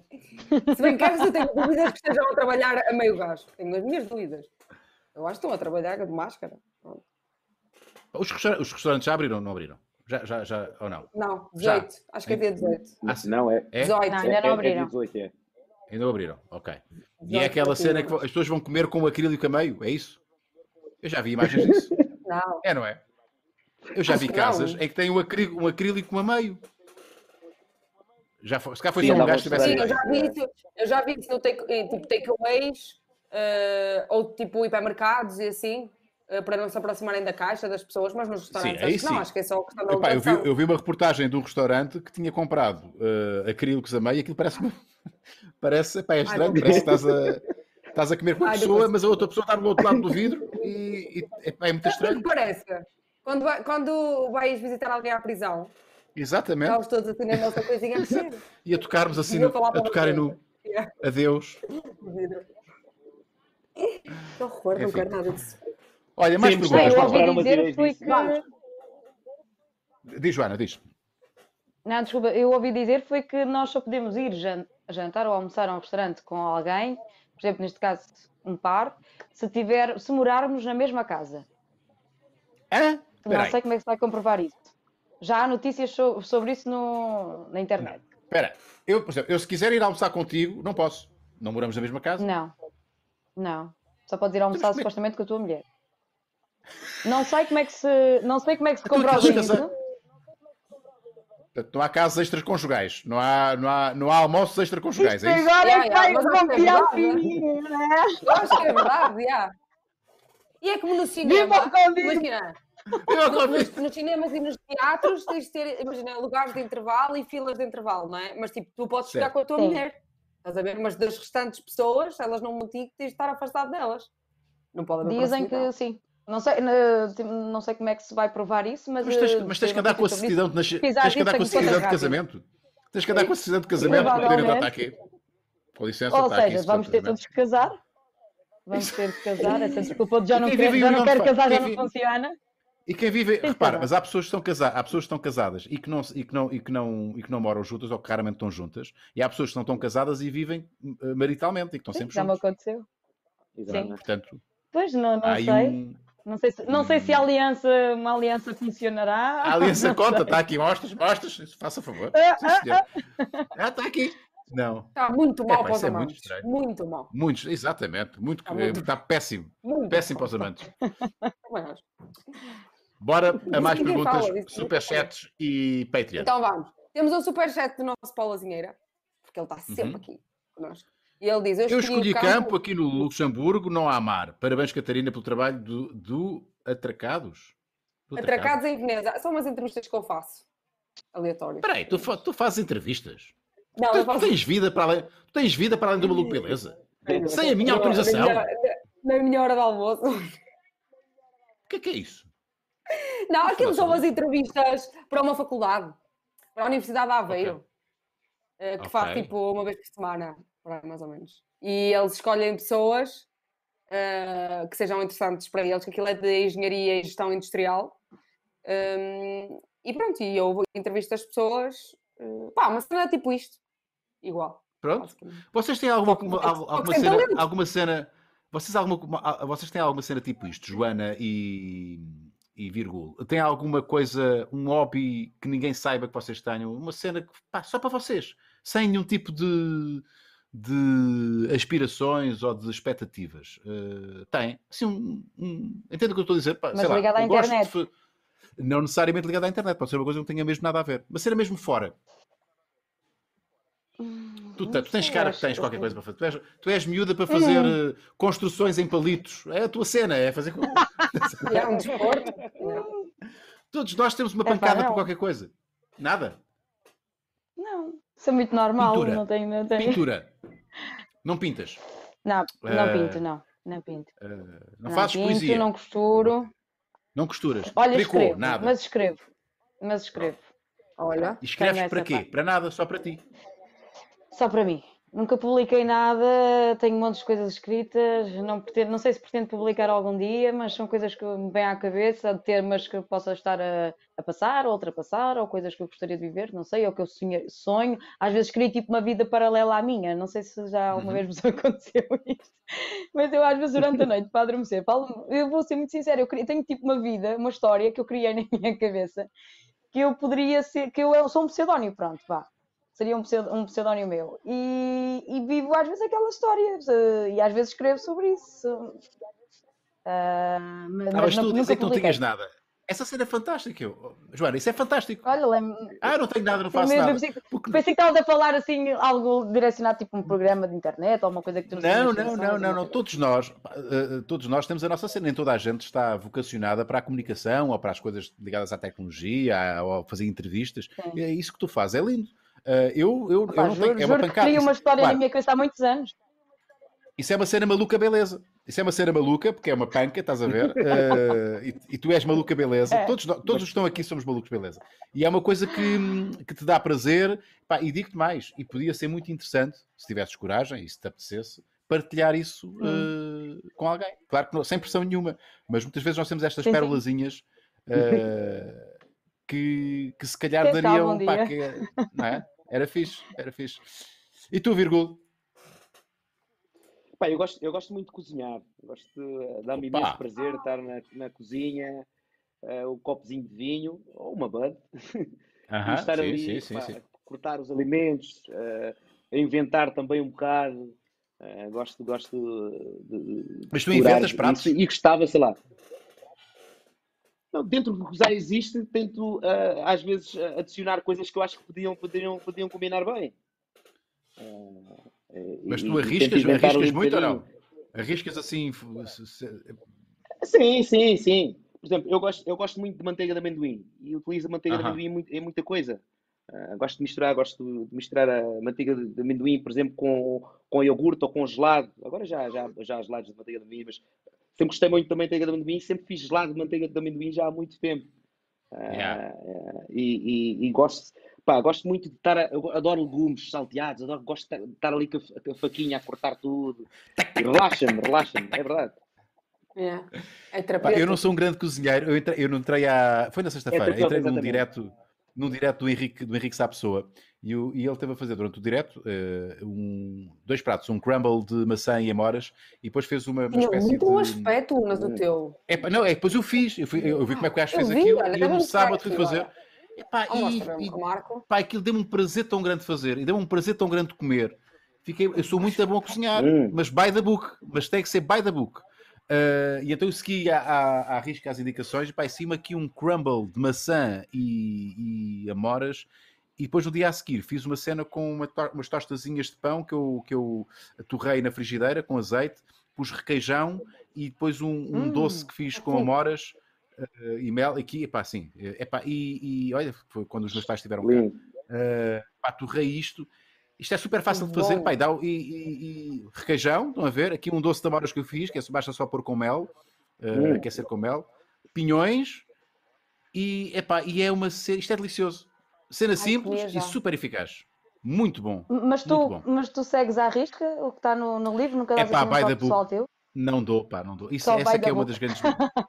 Se bem que às vezes eu tenho dúvidas que estejam a trabalhar a meio gás. Tenho as minhas dúvidas. Eu acho que estão a trabalhar de máscara. Pronto. Os, restaura- os restaurantes já abriram ou não abriram? Já, já, já, ou não? Não, Já. 18. Acho que é dia 18. Ah, sim. Não, é. É? 18. Não, é, ainda é, não é abriram. 18, é. Ainda não abriram, ok. E é 18 aquela cena que abriram. as pessoas vão comer com acrílico a meio, é isso? Eu já vi imagens disso. Não. É, não é? Eu já Acho vi casas não. em que tem um acrílico, um acrílico a meio. Já foi, se cá foi Sim, só um gajo tivesse Sim, eu já vi isso, eu já vi isso no take, tipo takeaways eh, ou tipo hipermercados e assim, eh, para não se aproximarem da caixa das pessoas, mas nos restaurantes aí acho que não, sim. acho que é só questão da Epá, eu, vi, eu vi uma reportagem de um restaurante que tinha comprado eh, acrílicos a meio e aquilo parece. parece epá, é estranho, não. parece que estás a. Estás a comer com a Ai, pessoa, consigo. mas a outra pessoa está do outro lado do vidro e, e é, é muito O que estranho. parece? Quando, vai- quando vais visitar alguém à prisão, Exatamente. estamos todos assim na nossa coisinha a mexer. E a tocarmos assim, no- a tocarem no Yeah. adeus. Que horror, não Enfim. quero nada disso. Olha, mais Sim, Não, perguntas. eu Vamos ouvi dizer foi que. Diz, Joana, diz. Não, desculpa, eu ouvi dizer foi que nós só podemos ir jan- jantar ou almoçar a um restaurante com alguém, por exemplo, neste caso, um par, se, tiver, se morarmos na mesma casa. Hã? Não sei como é que se vai comprovar isso. Já há notícias so- sobre isso no- na internet. Espera. Eu, por exemplo, eu se quiser ir almoçar contigo, não posso. Não moramos na mesma casa. Não, não. Só podes ir almoçar como é- supostamente com a tua mulher. Não sei como é que se, não sei como é que se Então, aqueles isso. casa- Portanto, não há casas extraconjugais. Não há, não há, não há almoços extraconjugais. Isto É isso? agora é vai é desconfiar verdade, de mim, né? Eu acho que é verdade, já. E é como no Viva cinema. o! Imagina. Nos, nos cinemas e nos teatros tens de ter, imagina, lugares de intervalo e filas de intervalo, não é? Mas tipo, tu podes ficar com a tua Sim. mulher. Estás a ver? Mas das restantes pessoas, se elas não contigo, tens de estar afastado delas. Não pode haver Dias em que sim. Não sei, não sei como é que se vai provar isso, mas. Mas tens, eh, mas tens que andar com a certidão de Tens que andar com a certidão de casamento. Tens que andar com a certidão de casamento para poder entrar aqui. Com licença, Ou aqui. seja, certidão vamos de ter todos que casar. Vamos ter que casar. Essa desculpa de já não quero, já não de quero casar, já não funciona. E quem vive, que repara, mas há pessoas que estão casadas, há pessoas que estão casadas e que não e que não e que não e que não moram juntas ou que raramente estão juntas, e há pessoas que não estão casadas e vivem eh, maritalmente e que estão Sim, sempre já me juntos. aconteceu. Exatamente. Portanto, Pois não, não sei. um Não sei se, não sei se a aliança, uma aliança funcionará. a aliança Não conta, está aqui, mostras, mostras, faça favor. Ah, Sim, senhor. Ah, está aqui. Não. Está muito É, mal pá, para os é muito amantes. estranho. Muito mal. Muitos, exatamente, muito, Está muito- está péssimo, Muito péssimo para os amantes. Bora a mais perguntas, fala, superchats e Patreon. Então vamos. Temos um superchat do nosso Paulo Azinheira, porque ele está sempre Uhum. aqui connosco. E ele diz: Eu Eu escolhi, escolhi o campo aqui no Luxemburgo, não há mar. Parabéns, Catarina, pelo trabalho do, do Atracados. Do Atracados em Veneza. São umas entrevistas que eu faço. Aleatórias. Espera aí, tu, fa- tu fazes entrevistas? Não, Tu, tu faço. tens vida para além, tu tens vida para além do maluco beleza? Sem a minha autorização? Na minha, na minha hora de almoço. O que é que é isso? Não, aquilo são as entrevistas para uma faculdade, para a Universidade de Aveiro, eh, que faz Ok. tipo uma vez por semana, mais ou menos. E eles escolhem pessoas eh, que sejam interessantes para eles, que aquilo é de engenharia e gestão industrial. Hum, e pronto, e eu entrevisto as pessoas, eh, pá, uma cena tipo isto, igual. Pronto. Vocês têm alguma, alguma, alguma cena, alguma cena, vocês, alguma, vocês têm alguma cena tipo isto, Joana e, e? Tem alguma coisa, um hobby que ninguém saiba que vocês tenham? Uma cena que, pá, só para vocês, sem nenhum tipo de, de aspirações ou de expectativas. Eh, tem. Assim, um, um, entendo o que eu estou a dizer? Pá, Mas sei lá, ligado à de internet. fa- não necessariamente ligado à internet, pode ser uma coisa que não tenha mesmo nada a ver. Uma cena mesmo fora. Tu, Não tu tens cara que tens qualquer acho- coisa para fazer. Tu és, tu és miúda para fazer Hum. construções em palitos. É a tua cena, é fazer. É um desporto. Não. Todos nós temos uma Epá, pancada por não. qualquer coisa. Nada. Não, isso é muito normal. Pintura. Não tenho, não tenho. Pintura. Não pintas. Não, não Eh, pinto, não. Não pinto. Eh, não, fazes pinto, poesia. Não... não costuro. costuras. Olha, Tricô, escrevo, nada. mas escrevo. Mas escrevo. Olha, E escreves para quê? parte. Para nada, só para ti. Só para mim. Nunca publiquei nada, tenho um monte de coisas escritas, não, pretendo, não sei se pretendo publicar algum dia, mas são coisas que me vêm à cabeça, de temas que eu possa estar a, a passar, ou ultrapassar, ou coisas que eu gostaria de viver, não sei, ou que eu sonho. sonho. Às vezes crio tipo uma vida paralela à minha, não sei se já alguma Uhum. vez vos aconteceu isto, mas eu às vezes durante a noite para adormecer, falo, eu vou ser muito sincera, eu crio- tenho tipo uma vida, uma história que eu criei na minha cabeça, que eu poderia ser, que eu, eu sou um pseudónimo, pronto, vá seria um, pseudo, um pseudónimo meu. E, e vivo às vezes aquela história, e às vezes escrevo sobre isso. Ah, mas, Ah, mas tu não, dizes que não tinhas nada. Essa cena é fantástica. Eu... Joana, isso é fantástico. Olha, lembro, Ah, não tenho nada, não faço eu nada. pensei, que- Porque- pensei que estavas a falar assim, algo direcionado, tipo um programa de internet, ou uma coisa que tu Não, não, não, não, não. coisa. Todos nós, eh, eh, todos nós temos a nossa cena. Nem toda a gente está vocacionada para a comunicação ou para as coisas ligadas à tecnologia ou a fazer entrevistas. Sim. É isso que tu fazes, é lindo. Eh, eu, eu, eu Pá, não juro, tenho, é uma pancada. crio uma Isso- história claro, na minha cabeça há muitos anos. Isso é uma cena maluca, beleza. Isso é uma cena maluca, porque é uma panca, estás a ver? Uh, e, e, tu és maluca, beleza. É. Todos, todos os que estão aqui somos malucos, beleza. E é uma coisa que, que te dá prazer. Pá, e digo-te mais, e podia ser muito interessante, se tivesses coragem e se te apetecesse, partilhar isso uh, com alguém. Claro que não, sem pressão nenhuma, mas muitas vezes nós temos estas Sim, sim. pérolazinhas uh, que, que se calhar Quem dariam. um pá, que- não é? Era fixe, era fixe. E tu, Virgul? Pá, eu, gosto, eu gosto muito de cozinhar. Gosto de dar-me Opa. imenso prazer estar na, na cozinha, eh, um copozinho de vinho ou uma bud. Aham, e estar sim, ali sim, pá, sim. a cortar os alimentos, eh, a inventar também um bocado. Eh, gosto, gosto de, de Mas tu inventas pratos? isso E gostava, sei lá. Não, dentro do que já existe, tento eh, às vezes eh, adicionar coisas que eu acho que podiam, poderiam, podiam combinar bem. Eh, Mas tu arriscas, arriscas muito ou não? Arriscas assim. Sim, sim, sim. Por exemplo, eu gosto, eu gosto muito de manteiga de amendoim e utilizo a manteiga de Aham. amendoim em, muita coisa. Gosto de misturar, gosto de misturar a manteiga de, de amendoim, por exemplo, com, com iogurte ou com gelado. Agora já, já, já há gelados de manteiga de amendoim, mas sempre gostei muito da manteiga de amendoim, sempre fiz gelado de manteiga de amendoim já há muito tempo. Ah, Yeah. ah, e, e- e gosto, pá, gosto muito de estar, a- eu adoro legumes salteados, adoro, gosto de estar- ali com a, com a faquinha a cortar tudo. E Relaxa-me, relaxa-me, é verdade. É, é Pá, eu não sou um grande cozinheiro. Eu, entrei, eu não entrei há. Foi na sexta-feira. terapeuta, entrei num direto, num direto do Henrique, do Henrique Sá Pessoa. E, o- e ele teve a fazer durante o direto eh, um, dois pratos, um crumble de maçã e amoras, e depois fez uma, uma espécie muito bom de. aspecto, Unas, do teu. Epá, não, é que depois eu fiz. Eu, fui- eu vi como é que o gajo fez vi, aquilo olha, e eu no sábado fui fazer. agora. Epá, Oh, e, e- o Marco. pá, aquilo deu-me um prazer tão grande de fazer e deu-me um prazer tão grande de comer. Fiquei, eu sou muito bom a cozinhar, Hum. mas by the book, mas tem que ser by the book. Ah, e então eu segui à, à, à risca as indicações, e pá, em cima aqui um crumble de maçã e, e amoras, e depois no dia a seguir fiz uma cena com uma to- umas tostazinhas de pão que eu, que eu torrei na frigideira com azeite, pus requeijão e depois um, um Hum, doce que fiz com ok. amoras ah, e mel, aqui, epá, assim, epá, e, e olha, foi quando os meus pais estiveram cá. Uh, pá, torrei isto. Isto é super fácil de Bom. fazer. Pá, e, dá, e, e- e requeijão, estão a ver? Aqui um doce de amoras que eu fiz, que é, basta só pôr com mel, uh, Hum. aquecer com mel, pinhões, e, epá, e é uma cena, isto é delicioso. Cena simples e super eficaz. Muito bom. Mas Muito tu, bom. mas tu segues à risca o que está no, no livro? Nunca dás aqui um by the book. pessoal teu? Não dou, pá, não dou. Isso, Só essa que é uma das grandes.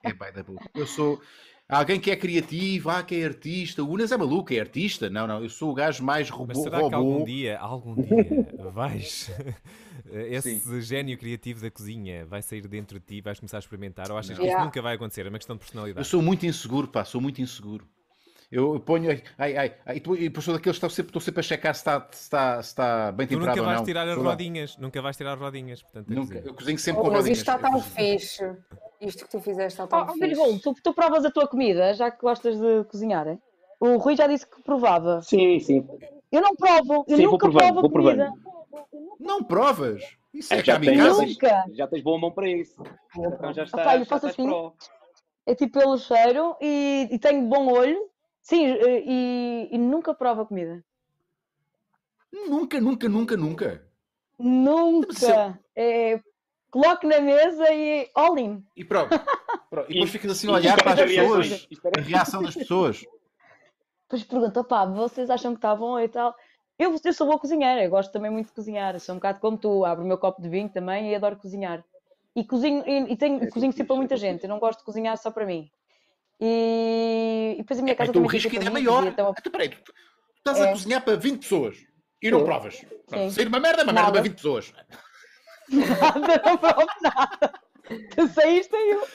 é by the book. Eu sou alguém que é criativo, ah, que é artista. O Unas é maluco, é artista. Não, não, eu sou o gajo mais robô. Mas será que algum robô. dia, algum dia, vais. Esse gênio criativo da cozinha vai sair dentro de ti, vais começar a experimentar? Ou achas que Yeah. isso nunca vai acontecer? É uma questão de Eu personalidade. sou muito inseguro, pá, sou muito inseguro. Eu ponho. Ai, ai, ai, e tu- e depois sou daqueles que estou sempre, estou sempre a checar se está, se está, se está bem Tu temperado nunca ou vais não. tirar as rodinhas, nunca vais tirar as rodinhas. Portanto, Nunca. Eu cozinho sempre Oh, com mas rodinhas. isto está tão fixe. Isto que tu fizeste está tão Oh, fixe. Virgul, tu, tu provas a tua comida, já que gostas de cozinhar, é? O Rui já disse que provava. Sim, sim. Eu não provo, eu Sim, nunca provando, provo comida. provando. Não provas. Isso é, É, já, tens, já, tens, Nunca. já tens boa mão para isso. Então já está. Epá, eu já faço assim. É tipo pelo cheiro e, e tenho bom olho. Sim, eh, e, e nunca provo a comida. Nunca, nunca, nunca, nunca. Nunca. É, coloco na mesa e all in. E pronto. Pronto. E depois ficas assim a olhar para as pessoas. Espera- A reação das pessoas. Depois pergunto, pá, vocês acham que está bom e tal? Eu, eu sou boa cozinheira, eu gosto também muito de cozinhar. Sou um bocado como tu, abro o meu copo de vinho também e adoro cozinhar. E cozinho, e, e tenho, É cozinho sempre para muita é gente, eu não gosto de cozinhar só para mim. E, e depois a minha casa Então o risco ainda é maior. então- Então, peraí, tu, tu estás a É. cozinhar para 20 pessoas e não provas. Pronto. Sair uma merda, é uma merda Nada. para 20 pessoas. Nada, não provo nada. Tu saíste e eu,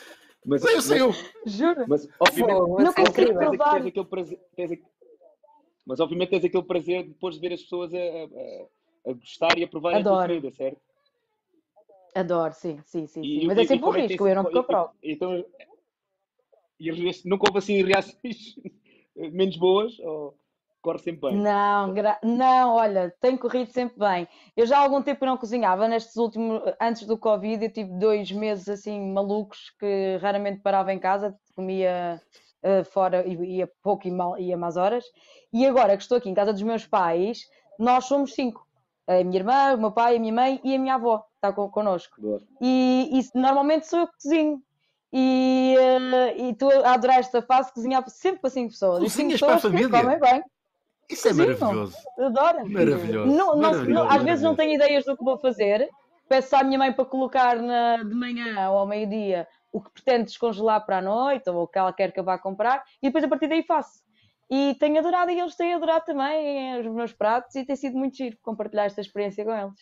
Mas, Saiu, saiu. juro. Mas, obviamente, Não é consigo provar. tens aquele prazer. Tens, aqu- mas obviamente tens aquele prazer depois de ver as pessoas a, a, a gostar e a provar a tua Adoro. comida, certo? Adoro, sim, sim, sim. E- sim. Mas e- é sempre um que risco, tem eu não porque eu provo. Então, e reações- nunca houve assim reações menos boas? Ou corre sempre bem? Não, gra- não, olha, tem corrido sempre bem. Eu já há algum tempo não cozinhava, nestes últimos, antes do Covid, eu tive dois meses assim malucos que raramente parava em casa, comia eh, fora e ia pouco e mal, ia mais horas. E agora que estou aqui em casa dos meus pais, nós somos cinco. A minha irmã, o meu pai, a minha mãe e a minha avó. está con connosco. E, e normalmente sou eu que cozinho. E eh, e estou a adorar esta fase de cozinhar sempre para 5 pessoas. Cozinhas para a família? comem bem. Isso é Cozinham. maravilhoso. Adoro. Maravilhoso. Não- não- maravilhoso, não- às vezes não maravilhoso. tenho ideias do que vou fazer. Peço à minha mãe para colocar na- de manhã ou ao meio-dia o que pretende descongelar para a noite ou o que ela quer que eu vá comprar e depois a partir daí faço. E tenho adorado e eles têm adorado também os meus pratos e tem sido muito giro compartilhar esta experiência com eles.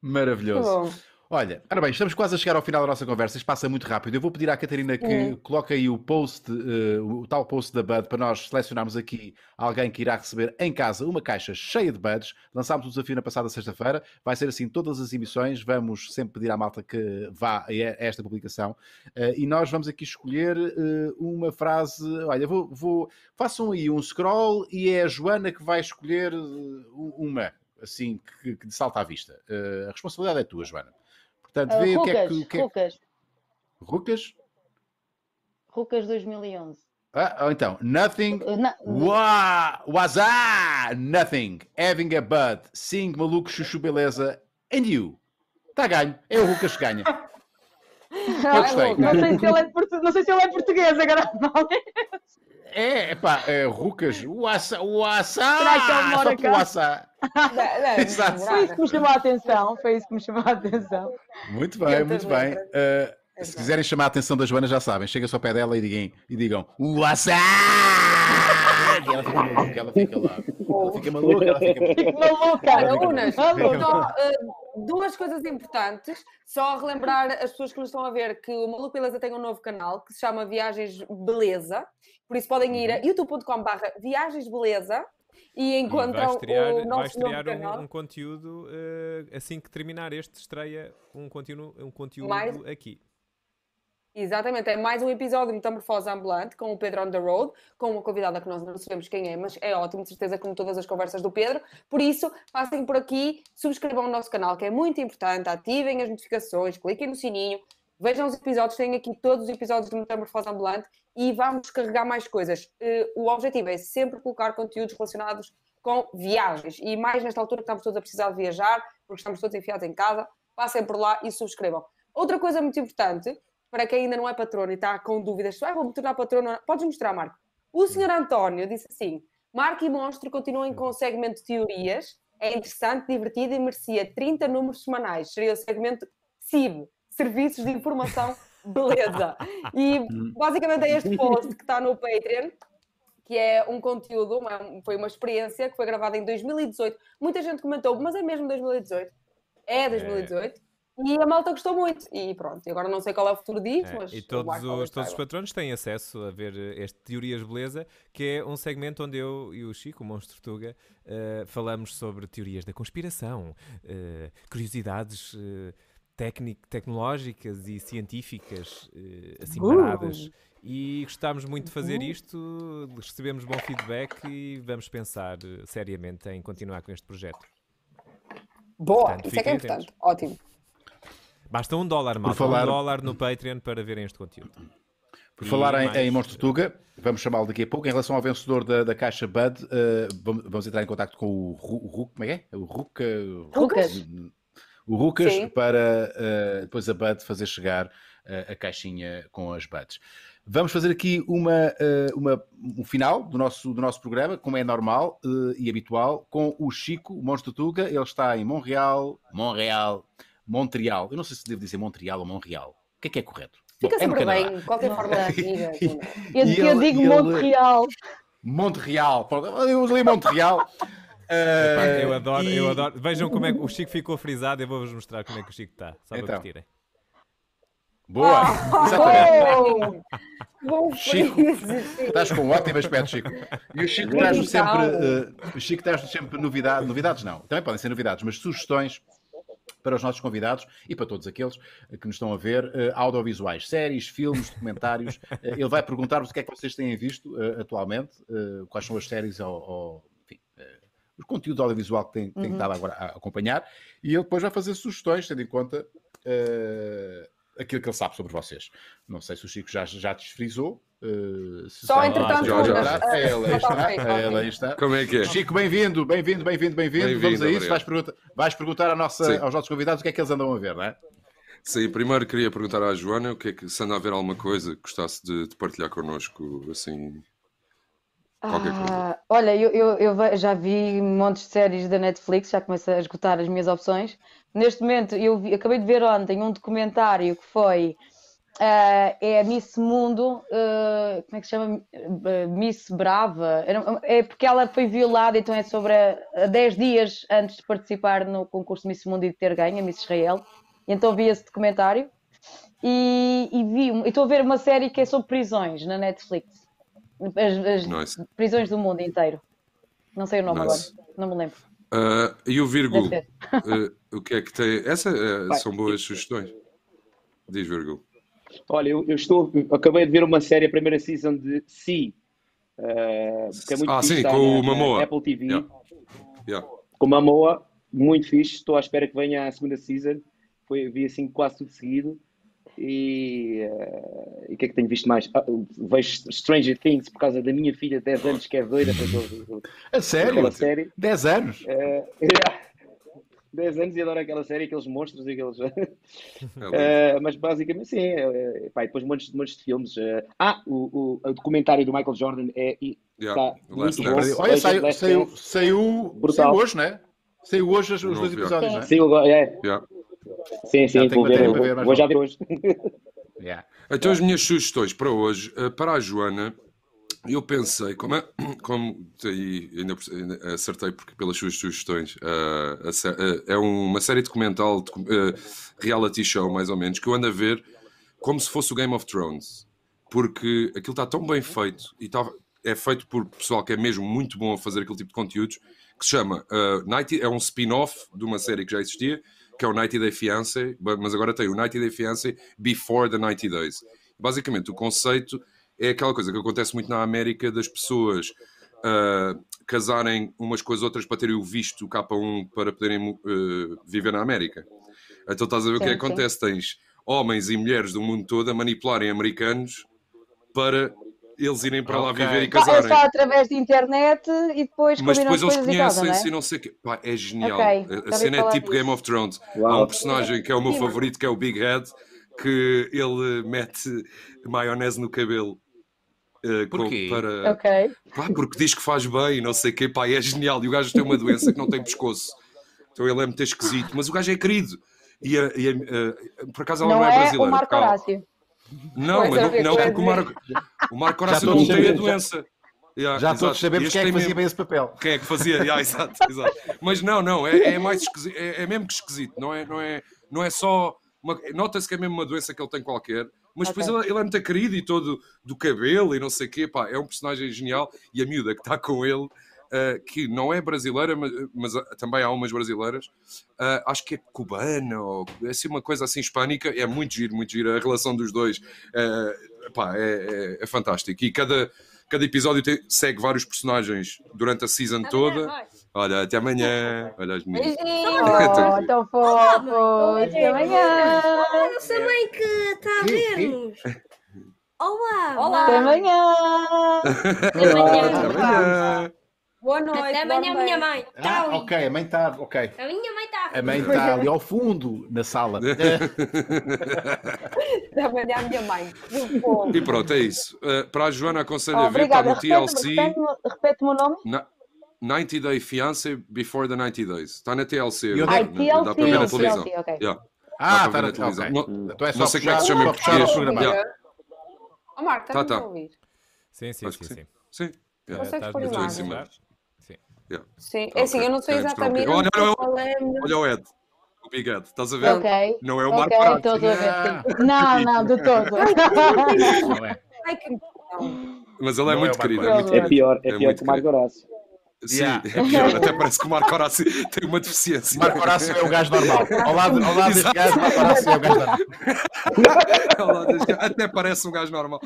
Maravilhoso. Olha, ora bem, estamos quase a chegar ao final da nossa conversa. Isto passa muito rápido. Eu vou pedir à Catarina que Hum. coloque aí o post, eh, o tal post da Bud, para nós selecionarmos aqui alguém que irá receber em casa uma caixa cheia de Buds. Lançámos o desafio na passada sexta-feira. Vai ser assim todas as emissões. Vamos sempre pedir à malta que vá a esta publicação. Eh, e nós vamos aqui escolher eh, uma frase. Olha, vou, vou- façam aí um scroll e é a Joana que vai escolher uma, assim, que, que salta à vista. A responsabilidade é tua, Joana. Portanto, Ah, vê o que é que. O que é... Rucas, Rucas? Rucas 2011. Ah, ou então, nothing. Uh, na- Wa- Wazá! Nothing. Having a bud. Sing, maluco, chuchu, beleza. And you. Está ganho. É o Rucas que ganha. Eu gostei. Não sei se ele é, portu- não sei se ele é português agora. Não. É, pá, é Rucas. Wassá. Será que ele mora Só pelo cá? wassá. Não, não, Exato. Foi isso que me chamou a atenção. Foi isso que me chamou a atenção. Muito bem, Eu muito bem. Uh, se Exato. quiserem chamar a atenção da Joana, já sabem. Chega-se ao pé dela e digam, e digam Wassá! E ela fica maluca, ela fica lá. Ela fica maluca, ela fica maluca. Fico maluca. Olha, Unas, só, uh, duas coisas importantes. Só relembrar as pessoas que nos estão a ver que o Maluco Beleza tem um novo canal que se chama Viagens Beleza. Por isso podem ir a youtube.com.br Viagens Beleza e E encontram vai estrear, o nosso canal. um, um conteúdo eh, assim que terminar este, estreia um conteúdo, um conteúdo Mais- aqui. Exatamente, é mais um episódio de Metamorfose Ambulante com o Pedro on the Road, com uma convidada que nós não sabemos quem é, mas é ótimo, de certeza, como todas as conversas do Pedro. Por isso, passem por aqui, subscrevam o nosso canal, que é muito importante, ativem as notificações, cliquem no sininho, vejam os episódios, têm aqui todos os episódios de Metamorfose Ambulante e vamos carregar mais coisas. Eh, O objetivo é sempre colocar conteúdos relacionados com viagens e mais nesta altura que estamos todos a precisar de viajar, porque estamos todos enfiados em casa, passem por lá e subscrevam. Outra coisa muito importante, para quem ainda não é patrono e está com dúvidas, ah, vou me tornar patrono, ou não?" podes mostrar, Marco. O senhor António disse assim: Marco e Monstro continuam com o segmento de teorias, é interessante, divertido e merecia 30 números semanais. Seria o segmento SIB, Serviços de Informação Beleza. E basicamente é este post que está no Patreon, que é um conteúdo, uma- foi uma experiência que foi gravada em 2018. Muita gente comentou, mas é mesmo 2018? É 2018. E a malta gostou muito. E pronto, agora não sei qual é o futuro disso, É, mas. e todos os, todos os patronos têm acesso a ver eh, este Teorias Beleza, que é um segmento onde eu e o Chico, o Monstro Tuga, eh, falamos sobre teorias da conspiração, eh, curiosidades eh, tecnológicas e científicas eh, assim Uh! paradas. E gostámos muito de fazer isto, recebemos bom feedback e vamos pensar eh, seriamente em continuar com este projeto. Boa, Portanto, isso é que é importante. Ótimo. Basta um dólar, malta, falar- um dólar no Patreon para verem este conteúdo. Por E falar em, mais- em Monstro Tuga, vamos chamá-lo daqui a pouco. Em relação ao vencedor da, da caixa Bud, eh, vamos, vamos entrar em contato com o Ru, o Ru- como é que é? O Ruca. Rucas. O Rucas Sim. para eh, depois a Bud fazer chegar eh, a caixinha com as Buds. Vamos fazer aqui uma, eh, uma, um final do nosso, do nosso programa, como é normal e habitual, com o Chico, o Monstro Tuga. Ele está em Montreal, Montreal, Montreal. Eu não sei se devo dizer Montreal ou Montreal. O que é que é correto? Fica Bom, é sempre Canadá. bem, de qualquer forma. Eu, E eu ele- digo Monte ele- Real. Montreal. Pronto, Eu usei Montreal. Eh, eu adoro, e- eu adoro. Vejam como é que o Chico ficou frisado. Eu vou-vos mostrar como é que o Chico está. Só para Então. curtirem. Boa, exatamente. Oh, bom Chico. Estás com um ótimo aspecto, Chico. E o Chico traz-nos sempre, o Chico traz sempre novidades, novidades não, também podem ser novidades, mas sugestões para os nossos convidados e para todos aqueles que nos estão a ver, eh, audiovisuais, séries, filmes, documentários. Eh, ele vai perguntar-vos o que é que vocês têm visto eh, atualmente, quais são as séries ou, ou, enfim, eh, o conteúdo audiovisual que tem, tem estado agora a acompanhar e ele depois vai fazer sugestões, tendo em conta eh, aquilo que ele sabe sobre vocês. Não sei se o Chico já, já desfrisou, Uh, se Só entretanto, já, já. Ah, ela já está, ela está. Como é que é? Chico, bem-vindo, bem-vindo, bem-vindo, bem-vindo. Bem-vindo, Vamos a isso. Vais perguntar, vais perguntar à nossa- aos nossos convidados o que é que eles andam a ver, não é? Sim, primeiro queria perguntar à Joana o que é que se anda a ver alguma coisa que gostasse de, de partilhar connosco, assim. Ah, olha, eu, eu, eu já vi montes de séries da Netflix, já começo a esgotar as minhas opções. Neste momento, eu vi- acabei de ver ontem um documentário que foi ah, é a Miss Mundo, ah, como é que se chama? Ah, Miss Brava. É porque ela foi violada, então é sobre a, a 10 dias antes de participar no concurso Miss Mundo e de ter ganho, a Miss Israel. E então vi esse documentário e, e vi, estou a ver uma série que é sobre prisões na Netflix. As, as Nice. prisões do mundo inteiro. Não sei o nome Nice. agora, não me lembro. Ah, e o Virgul, Deve ah, o que é que tem? Essa ah, Vai. são boas sugestões. Diz Virgul. Olha, eu, eu estou, acabei de ver uma série, a primeira season de eh, que é muito Ah, fixe, sim, com na- o na Momoa. Apple TV, Yeah. Yeah. com Mamoa, muito fixe, estou à espera que venha a segunda season, Foi, vi assim quase tudo seguido, e eh, e o que é que tenho visto mais? Ah, vejo Stranger Things por causa da minha filha de 10 anos que é doida para A sério? aquela série. 10 anos? Eh, 10 anos e adoro aquela série, aqueles monstros e aqueles. É. Eh, mas basicamente sim, é, pá, depois montes, montes de filmes. eh. ah, o, o, o documentário do Michael Jordan é. Yeah, tá muito bom. Olha, saiu, saiu, saiu, saiu hoje, não é? Saiu hoje os dois episódios, não é? Sim, agora- é. Yeah. Sim, sim, vou, ver, para ver vou, vou já ver hoje. Yeah. Então, as minhas sugestões para hoje, eh, para a Joana, eu pensei, como, é, como aí ainda, acertei porque pelas suas sugestões, eh, a eh, é uma série documental, docu- reality show, mais ou menos, que eu ando a ver como se fosse o Game of Thrones, porque aquilo está tão bem feito e está, é feito por pessoal que é mesmo muito bom a fazer aquele tipo de conteúdos, que se chama eh, 90, é um spin-off de uma série que já existia, que é o 90 Day Fiancé, mas agora tem o 90 Day Fiancé Before the 90 Days. Basicamente, o conceito é aquela coisa que acontece muito na América das pessoas ah, casarem umas com as outras para terem o visto K1 para poderem ah, viver na América. Então estás a ver o que é que acontece? Tens homens e mulheres do mundo todo a manipularem americanos para eles irem para lá viver e É casarem. só através de internet e depois Mas depois eles conhecem-se é? e não sei o quê. Pá, é genial. Ok, A- a cena é tipo disso. Game of Thrones. Há um personagem que é o meu favorito, que é o Big Head, que ele mete maionese no cabelo. eh, com- Porquê? para, Ok. pá, porque diz que faz bem, não sei o quê, pá, é genial. E o gajo tem uma doença que não tem pescoço. Então ele é muito esquisito, mas o gajo é querido. E, a- e a- a- por acaso ela Não não, é é o brasileira. Marco calma. Horácio. Não, mas não, porque o Marco, o Marco Horácio não tem a doença. Yeah, Já exato. todos sabemos Este quem é que fazia mesmo- bem esse papel. quem é que fazia? Yeah, exato, exato. Mas não, não, é, é mais esquisito, é, é mesmo que esquisito, não é, não é, não é só. uma- Nota-se que é mesmo uma doença que ele tem qualquer, mas depois Ok. ele, ele é muito querido e todo do cabelo e não sei o quê, pá, é um personagem genial e a miúda que está com ele. Ah, que não é brasileira, mas, mas, ah, também há umas brasileiras, ah, acho que é cubana ou é assim uma coisa assim hispânica, é muito giro, muito giro. A relação dos dois pá, é, é, é fantástico. E cada, cada episódio tem- segue vários personagens durante a season toda. Olha, até amanhã. Olha as meninas. Oh, tão fofo. Até amanhã. Olha, sua mãe que está a ver-nos. Olá! Olá. Até amanhã. Até amanhã. Até amanhã. Boa noite. Até amanhã, dorme minha mãe. Ah, Tchau. ok, a mãe está. Ok. A minha mãe está A mãe está ali ao fundo na sala. Até amanhã, minha mãe. E pronto, é isso. Uh, para a Joana, aconselho Oh, a ver, está no TLC. Repete-me o nome. na- 90 Day Fiancé Before the 90 Days. Está na TLC. E onde na- Ai, que- na- TLC. Dá para ver na TLC, televisão. ok. Yeah, Ah, está na televisão. televisão. Não- Então é não sei como é que se chama em português. programa. Yeah. Ó Marco, Tá, estás tá. a ouvir? Sim, sim, Acho sim. que sim. Sim. Yeah. Estás muito bem, Sim. Yeah. Sim. É assim, eu não sei exatamente olha, olha, é. Olha o Ed. O Big Ed. Estás a ver? Ok. Não é o Marco Horácio. sim. Não, não, de todo. É? Ai, que não. Mas ele é Não é muito Marco querido. É Horácio. muito É pior, é É pior muito que o Marco querido. Horácio. Sim, Yeah. é pior. Até parece que o Marco Horácio tem uma deficiência. Marco Horácio é o gajo normal. Ao lado, ao lado deste gajo, Marco Horácio é o gajo normal. Até parece um gajo normal.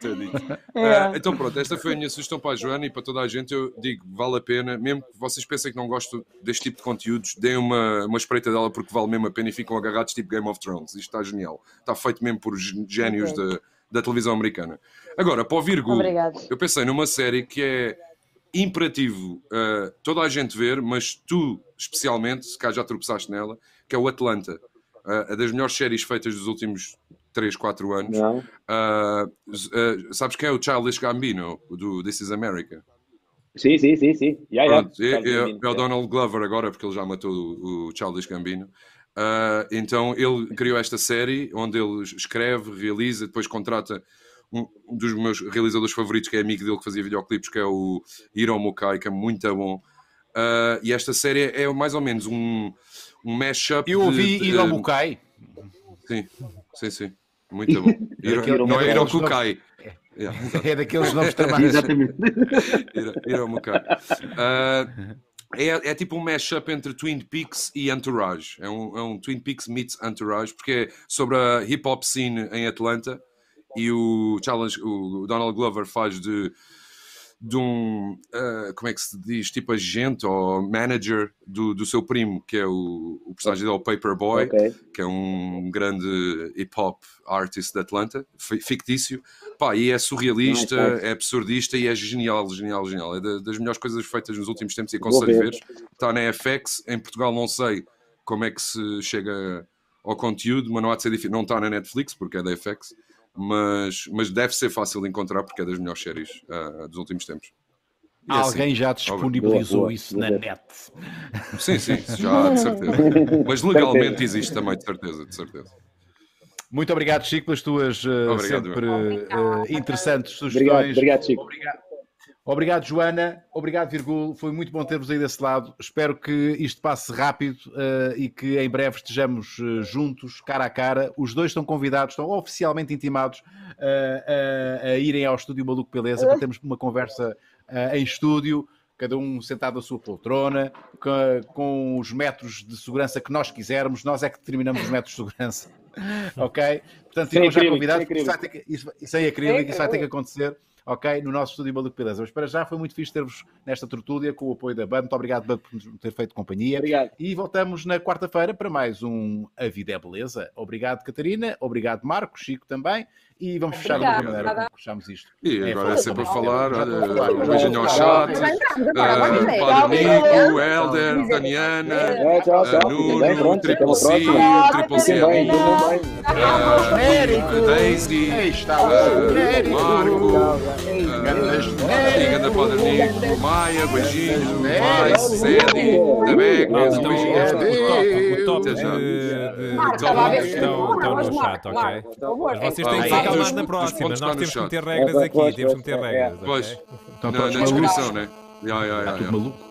Tadinho. É. Ah, então pronto, esta foi a minha sugestão para a Joana e para toda a gente. Eu digo, vale a pena, mesmo que vocês pensem que não gostam deste tipo de conteúdos, deem uma, uma espreita dela porque vale mesmo a pena e ficam agarrados tipo Game of Thrones. Isto está genial. Está feito mesmo por gé- génios da, da televisão americana. Agora, para o Virgul, Obrigado. eu pensei numa série que é imperativo uh, toda a gente ver, mas tu, especialmente, se cá já tropeçaste nela, que é o Atlanta. Uh, a das melhores séries feitas dos últimos 3, 4 anos. Uh, sabes quem é o Childish Gambino, do This is America? Sim, sim, sim, sim. Yeah, yeah. Pronto, é, é- Claramente, é o Donald Glover agora, porque ele já matou o, o Childish Gambino. Então ele criou esta série onde ele escreve, realiza, depois contrata um dos meus realizadores favoritos, que é amigo dele que fazia videoclipes, que é o Hiro Mukai, que é muito bom. Uh, e esta série é mais ou menos um, um mashup. Eu ouvi de- Hiromukai. Sim, sim, sim. Muito bom. Hiro- Daquele- não é daqueles Hirokukai. Yeah, exato. É daqueles nomes tramados. Exatamente. Mukai. Ah, é, é tipo um mashup entre Twin Peaks e Entourage. É um, é um Twin Peaks meets Entourage, porque é sobre a hip hop scene em Atlanta e o challenge, o Donald Glover faz de, de um, ah, como é que se diz, tipo agente ou manager do, do seu primo, que é o, o personagem dele, o Paperboy Ok. que é um grande hip hop artist de Atlanta, fi- fictício. Pá, e é surrealista, Nice, é absurdista e é genial, genial, genial. É da- das melhores coisas feitas nos últimos tempos e aconselho ver. ver. Está na FX, em Portugal não sei como é que se chega ao conteúdo, mas não há de ser difícil. Não está na Netflix porque é da FX, mas, mas deve ser fácil de encontrar porque é das melhores séries ah, dos últimos tempos. É assim. Alguém já disponibilizou Boa, boa. isso Vou na net. Sim, sim, já, de certeza. Mas legalmente existe também, de certeza, de certeza. Muito obrigado, Chico, pelas tuas eh, Obrigado, sempre Obrigado. eh, interessantes Obrigado, sugestões. obrigado, Chico. Obrigado. Obrigado, Joana. Obrigado, Virgul. Foi muito bom ter-vos aí desse lado. Espero que isto passe rápido eh, e que em breve estejamos eh, juntos, cara a cara. Os dois estão convidados, estão oficialmente intimados eh, a, irem ao estúdio Maluco Beleza para termos uma conversa em estúdio, cada um sentado na sua poltrona, com, com os metros de segurança que nós quisermos. Nós é que determinamos os metros de segurança. ok? Portanto, Sem ficam já acrílico, convidados. sem Isso vai ter que, isso, acrílico, isso vai ter que acontecer ok? No nosso estúdio Maluco Beleza. Mas para já foi muito fixe ter-vos nesta tertúlia com o apoio da Band. Muito obrigado, Band, por nos ter feito companhia. Obrigado. E voltamos na quarta-feira para mais um A Vida é Beleza. Obrigado, Catarina. Obrigado, Marco. Chico também. E vamos fechar da Obrigada. maneira como fechamos isto. E É, agora é fala sempre a falar, olha, um beijinho ao chat, ver. Padre Nico, Helder, Daniana, É, bem, Nuno, Triple C. Triple C amigo. Daisy, genérico. Marco, Ganda Padre Nico, Maia, beijinhos, É. mais, Sedi, Tabeco, então, o top, estão, no chat, ok? Mas vocês têm que dos- na próxima. Nós no temos que meter regras É, aqui, pois, temos que meter é. regras. Pois, na, descrição, né? Ya, ya, ya, Está tudo ya. maluco.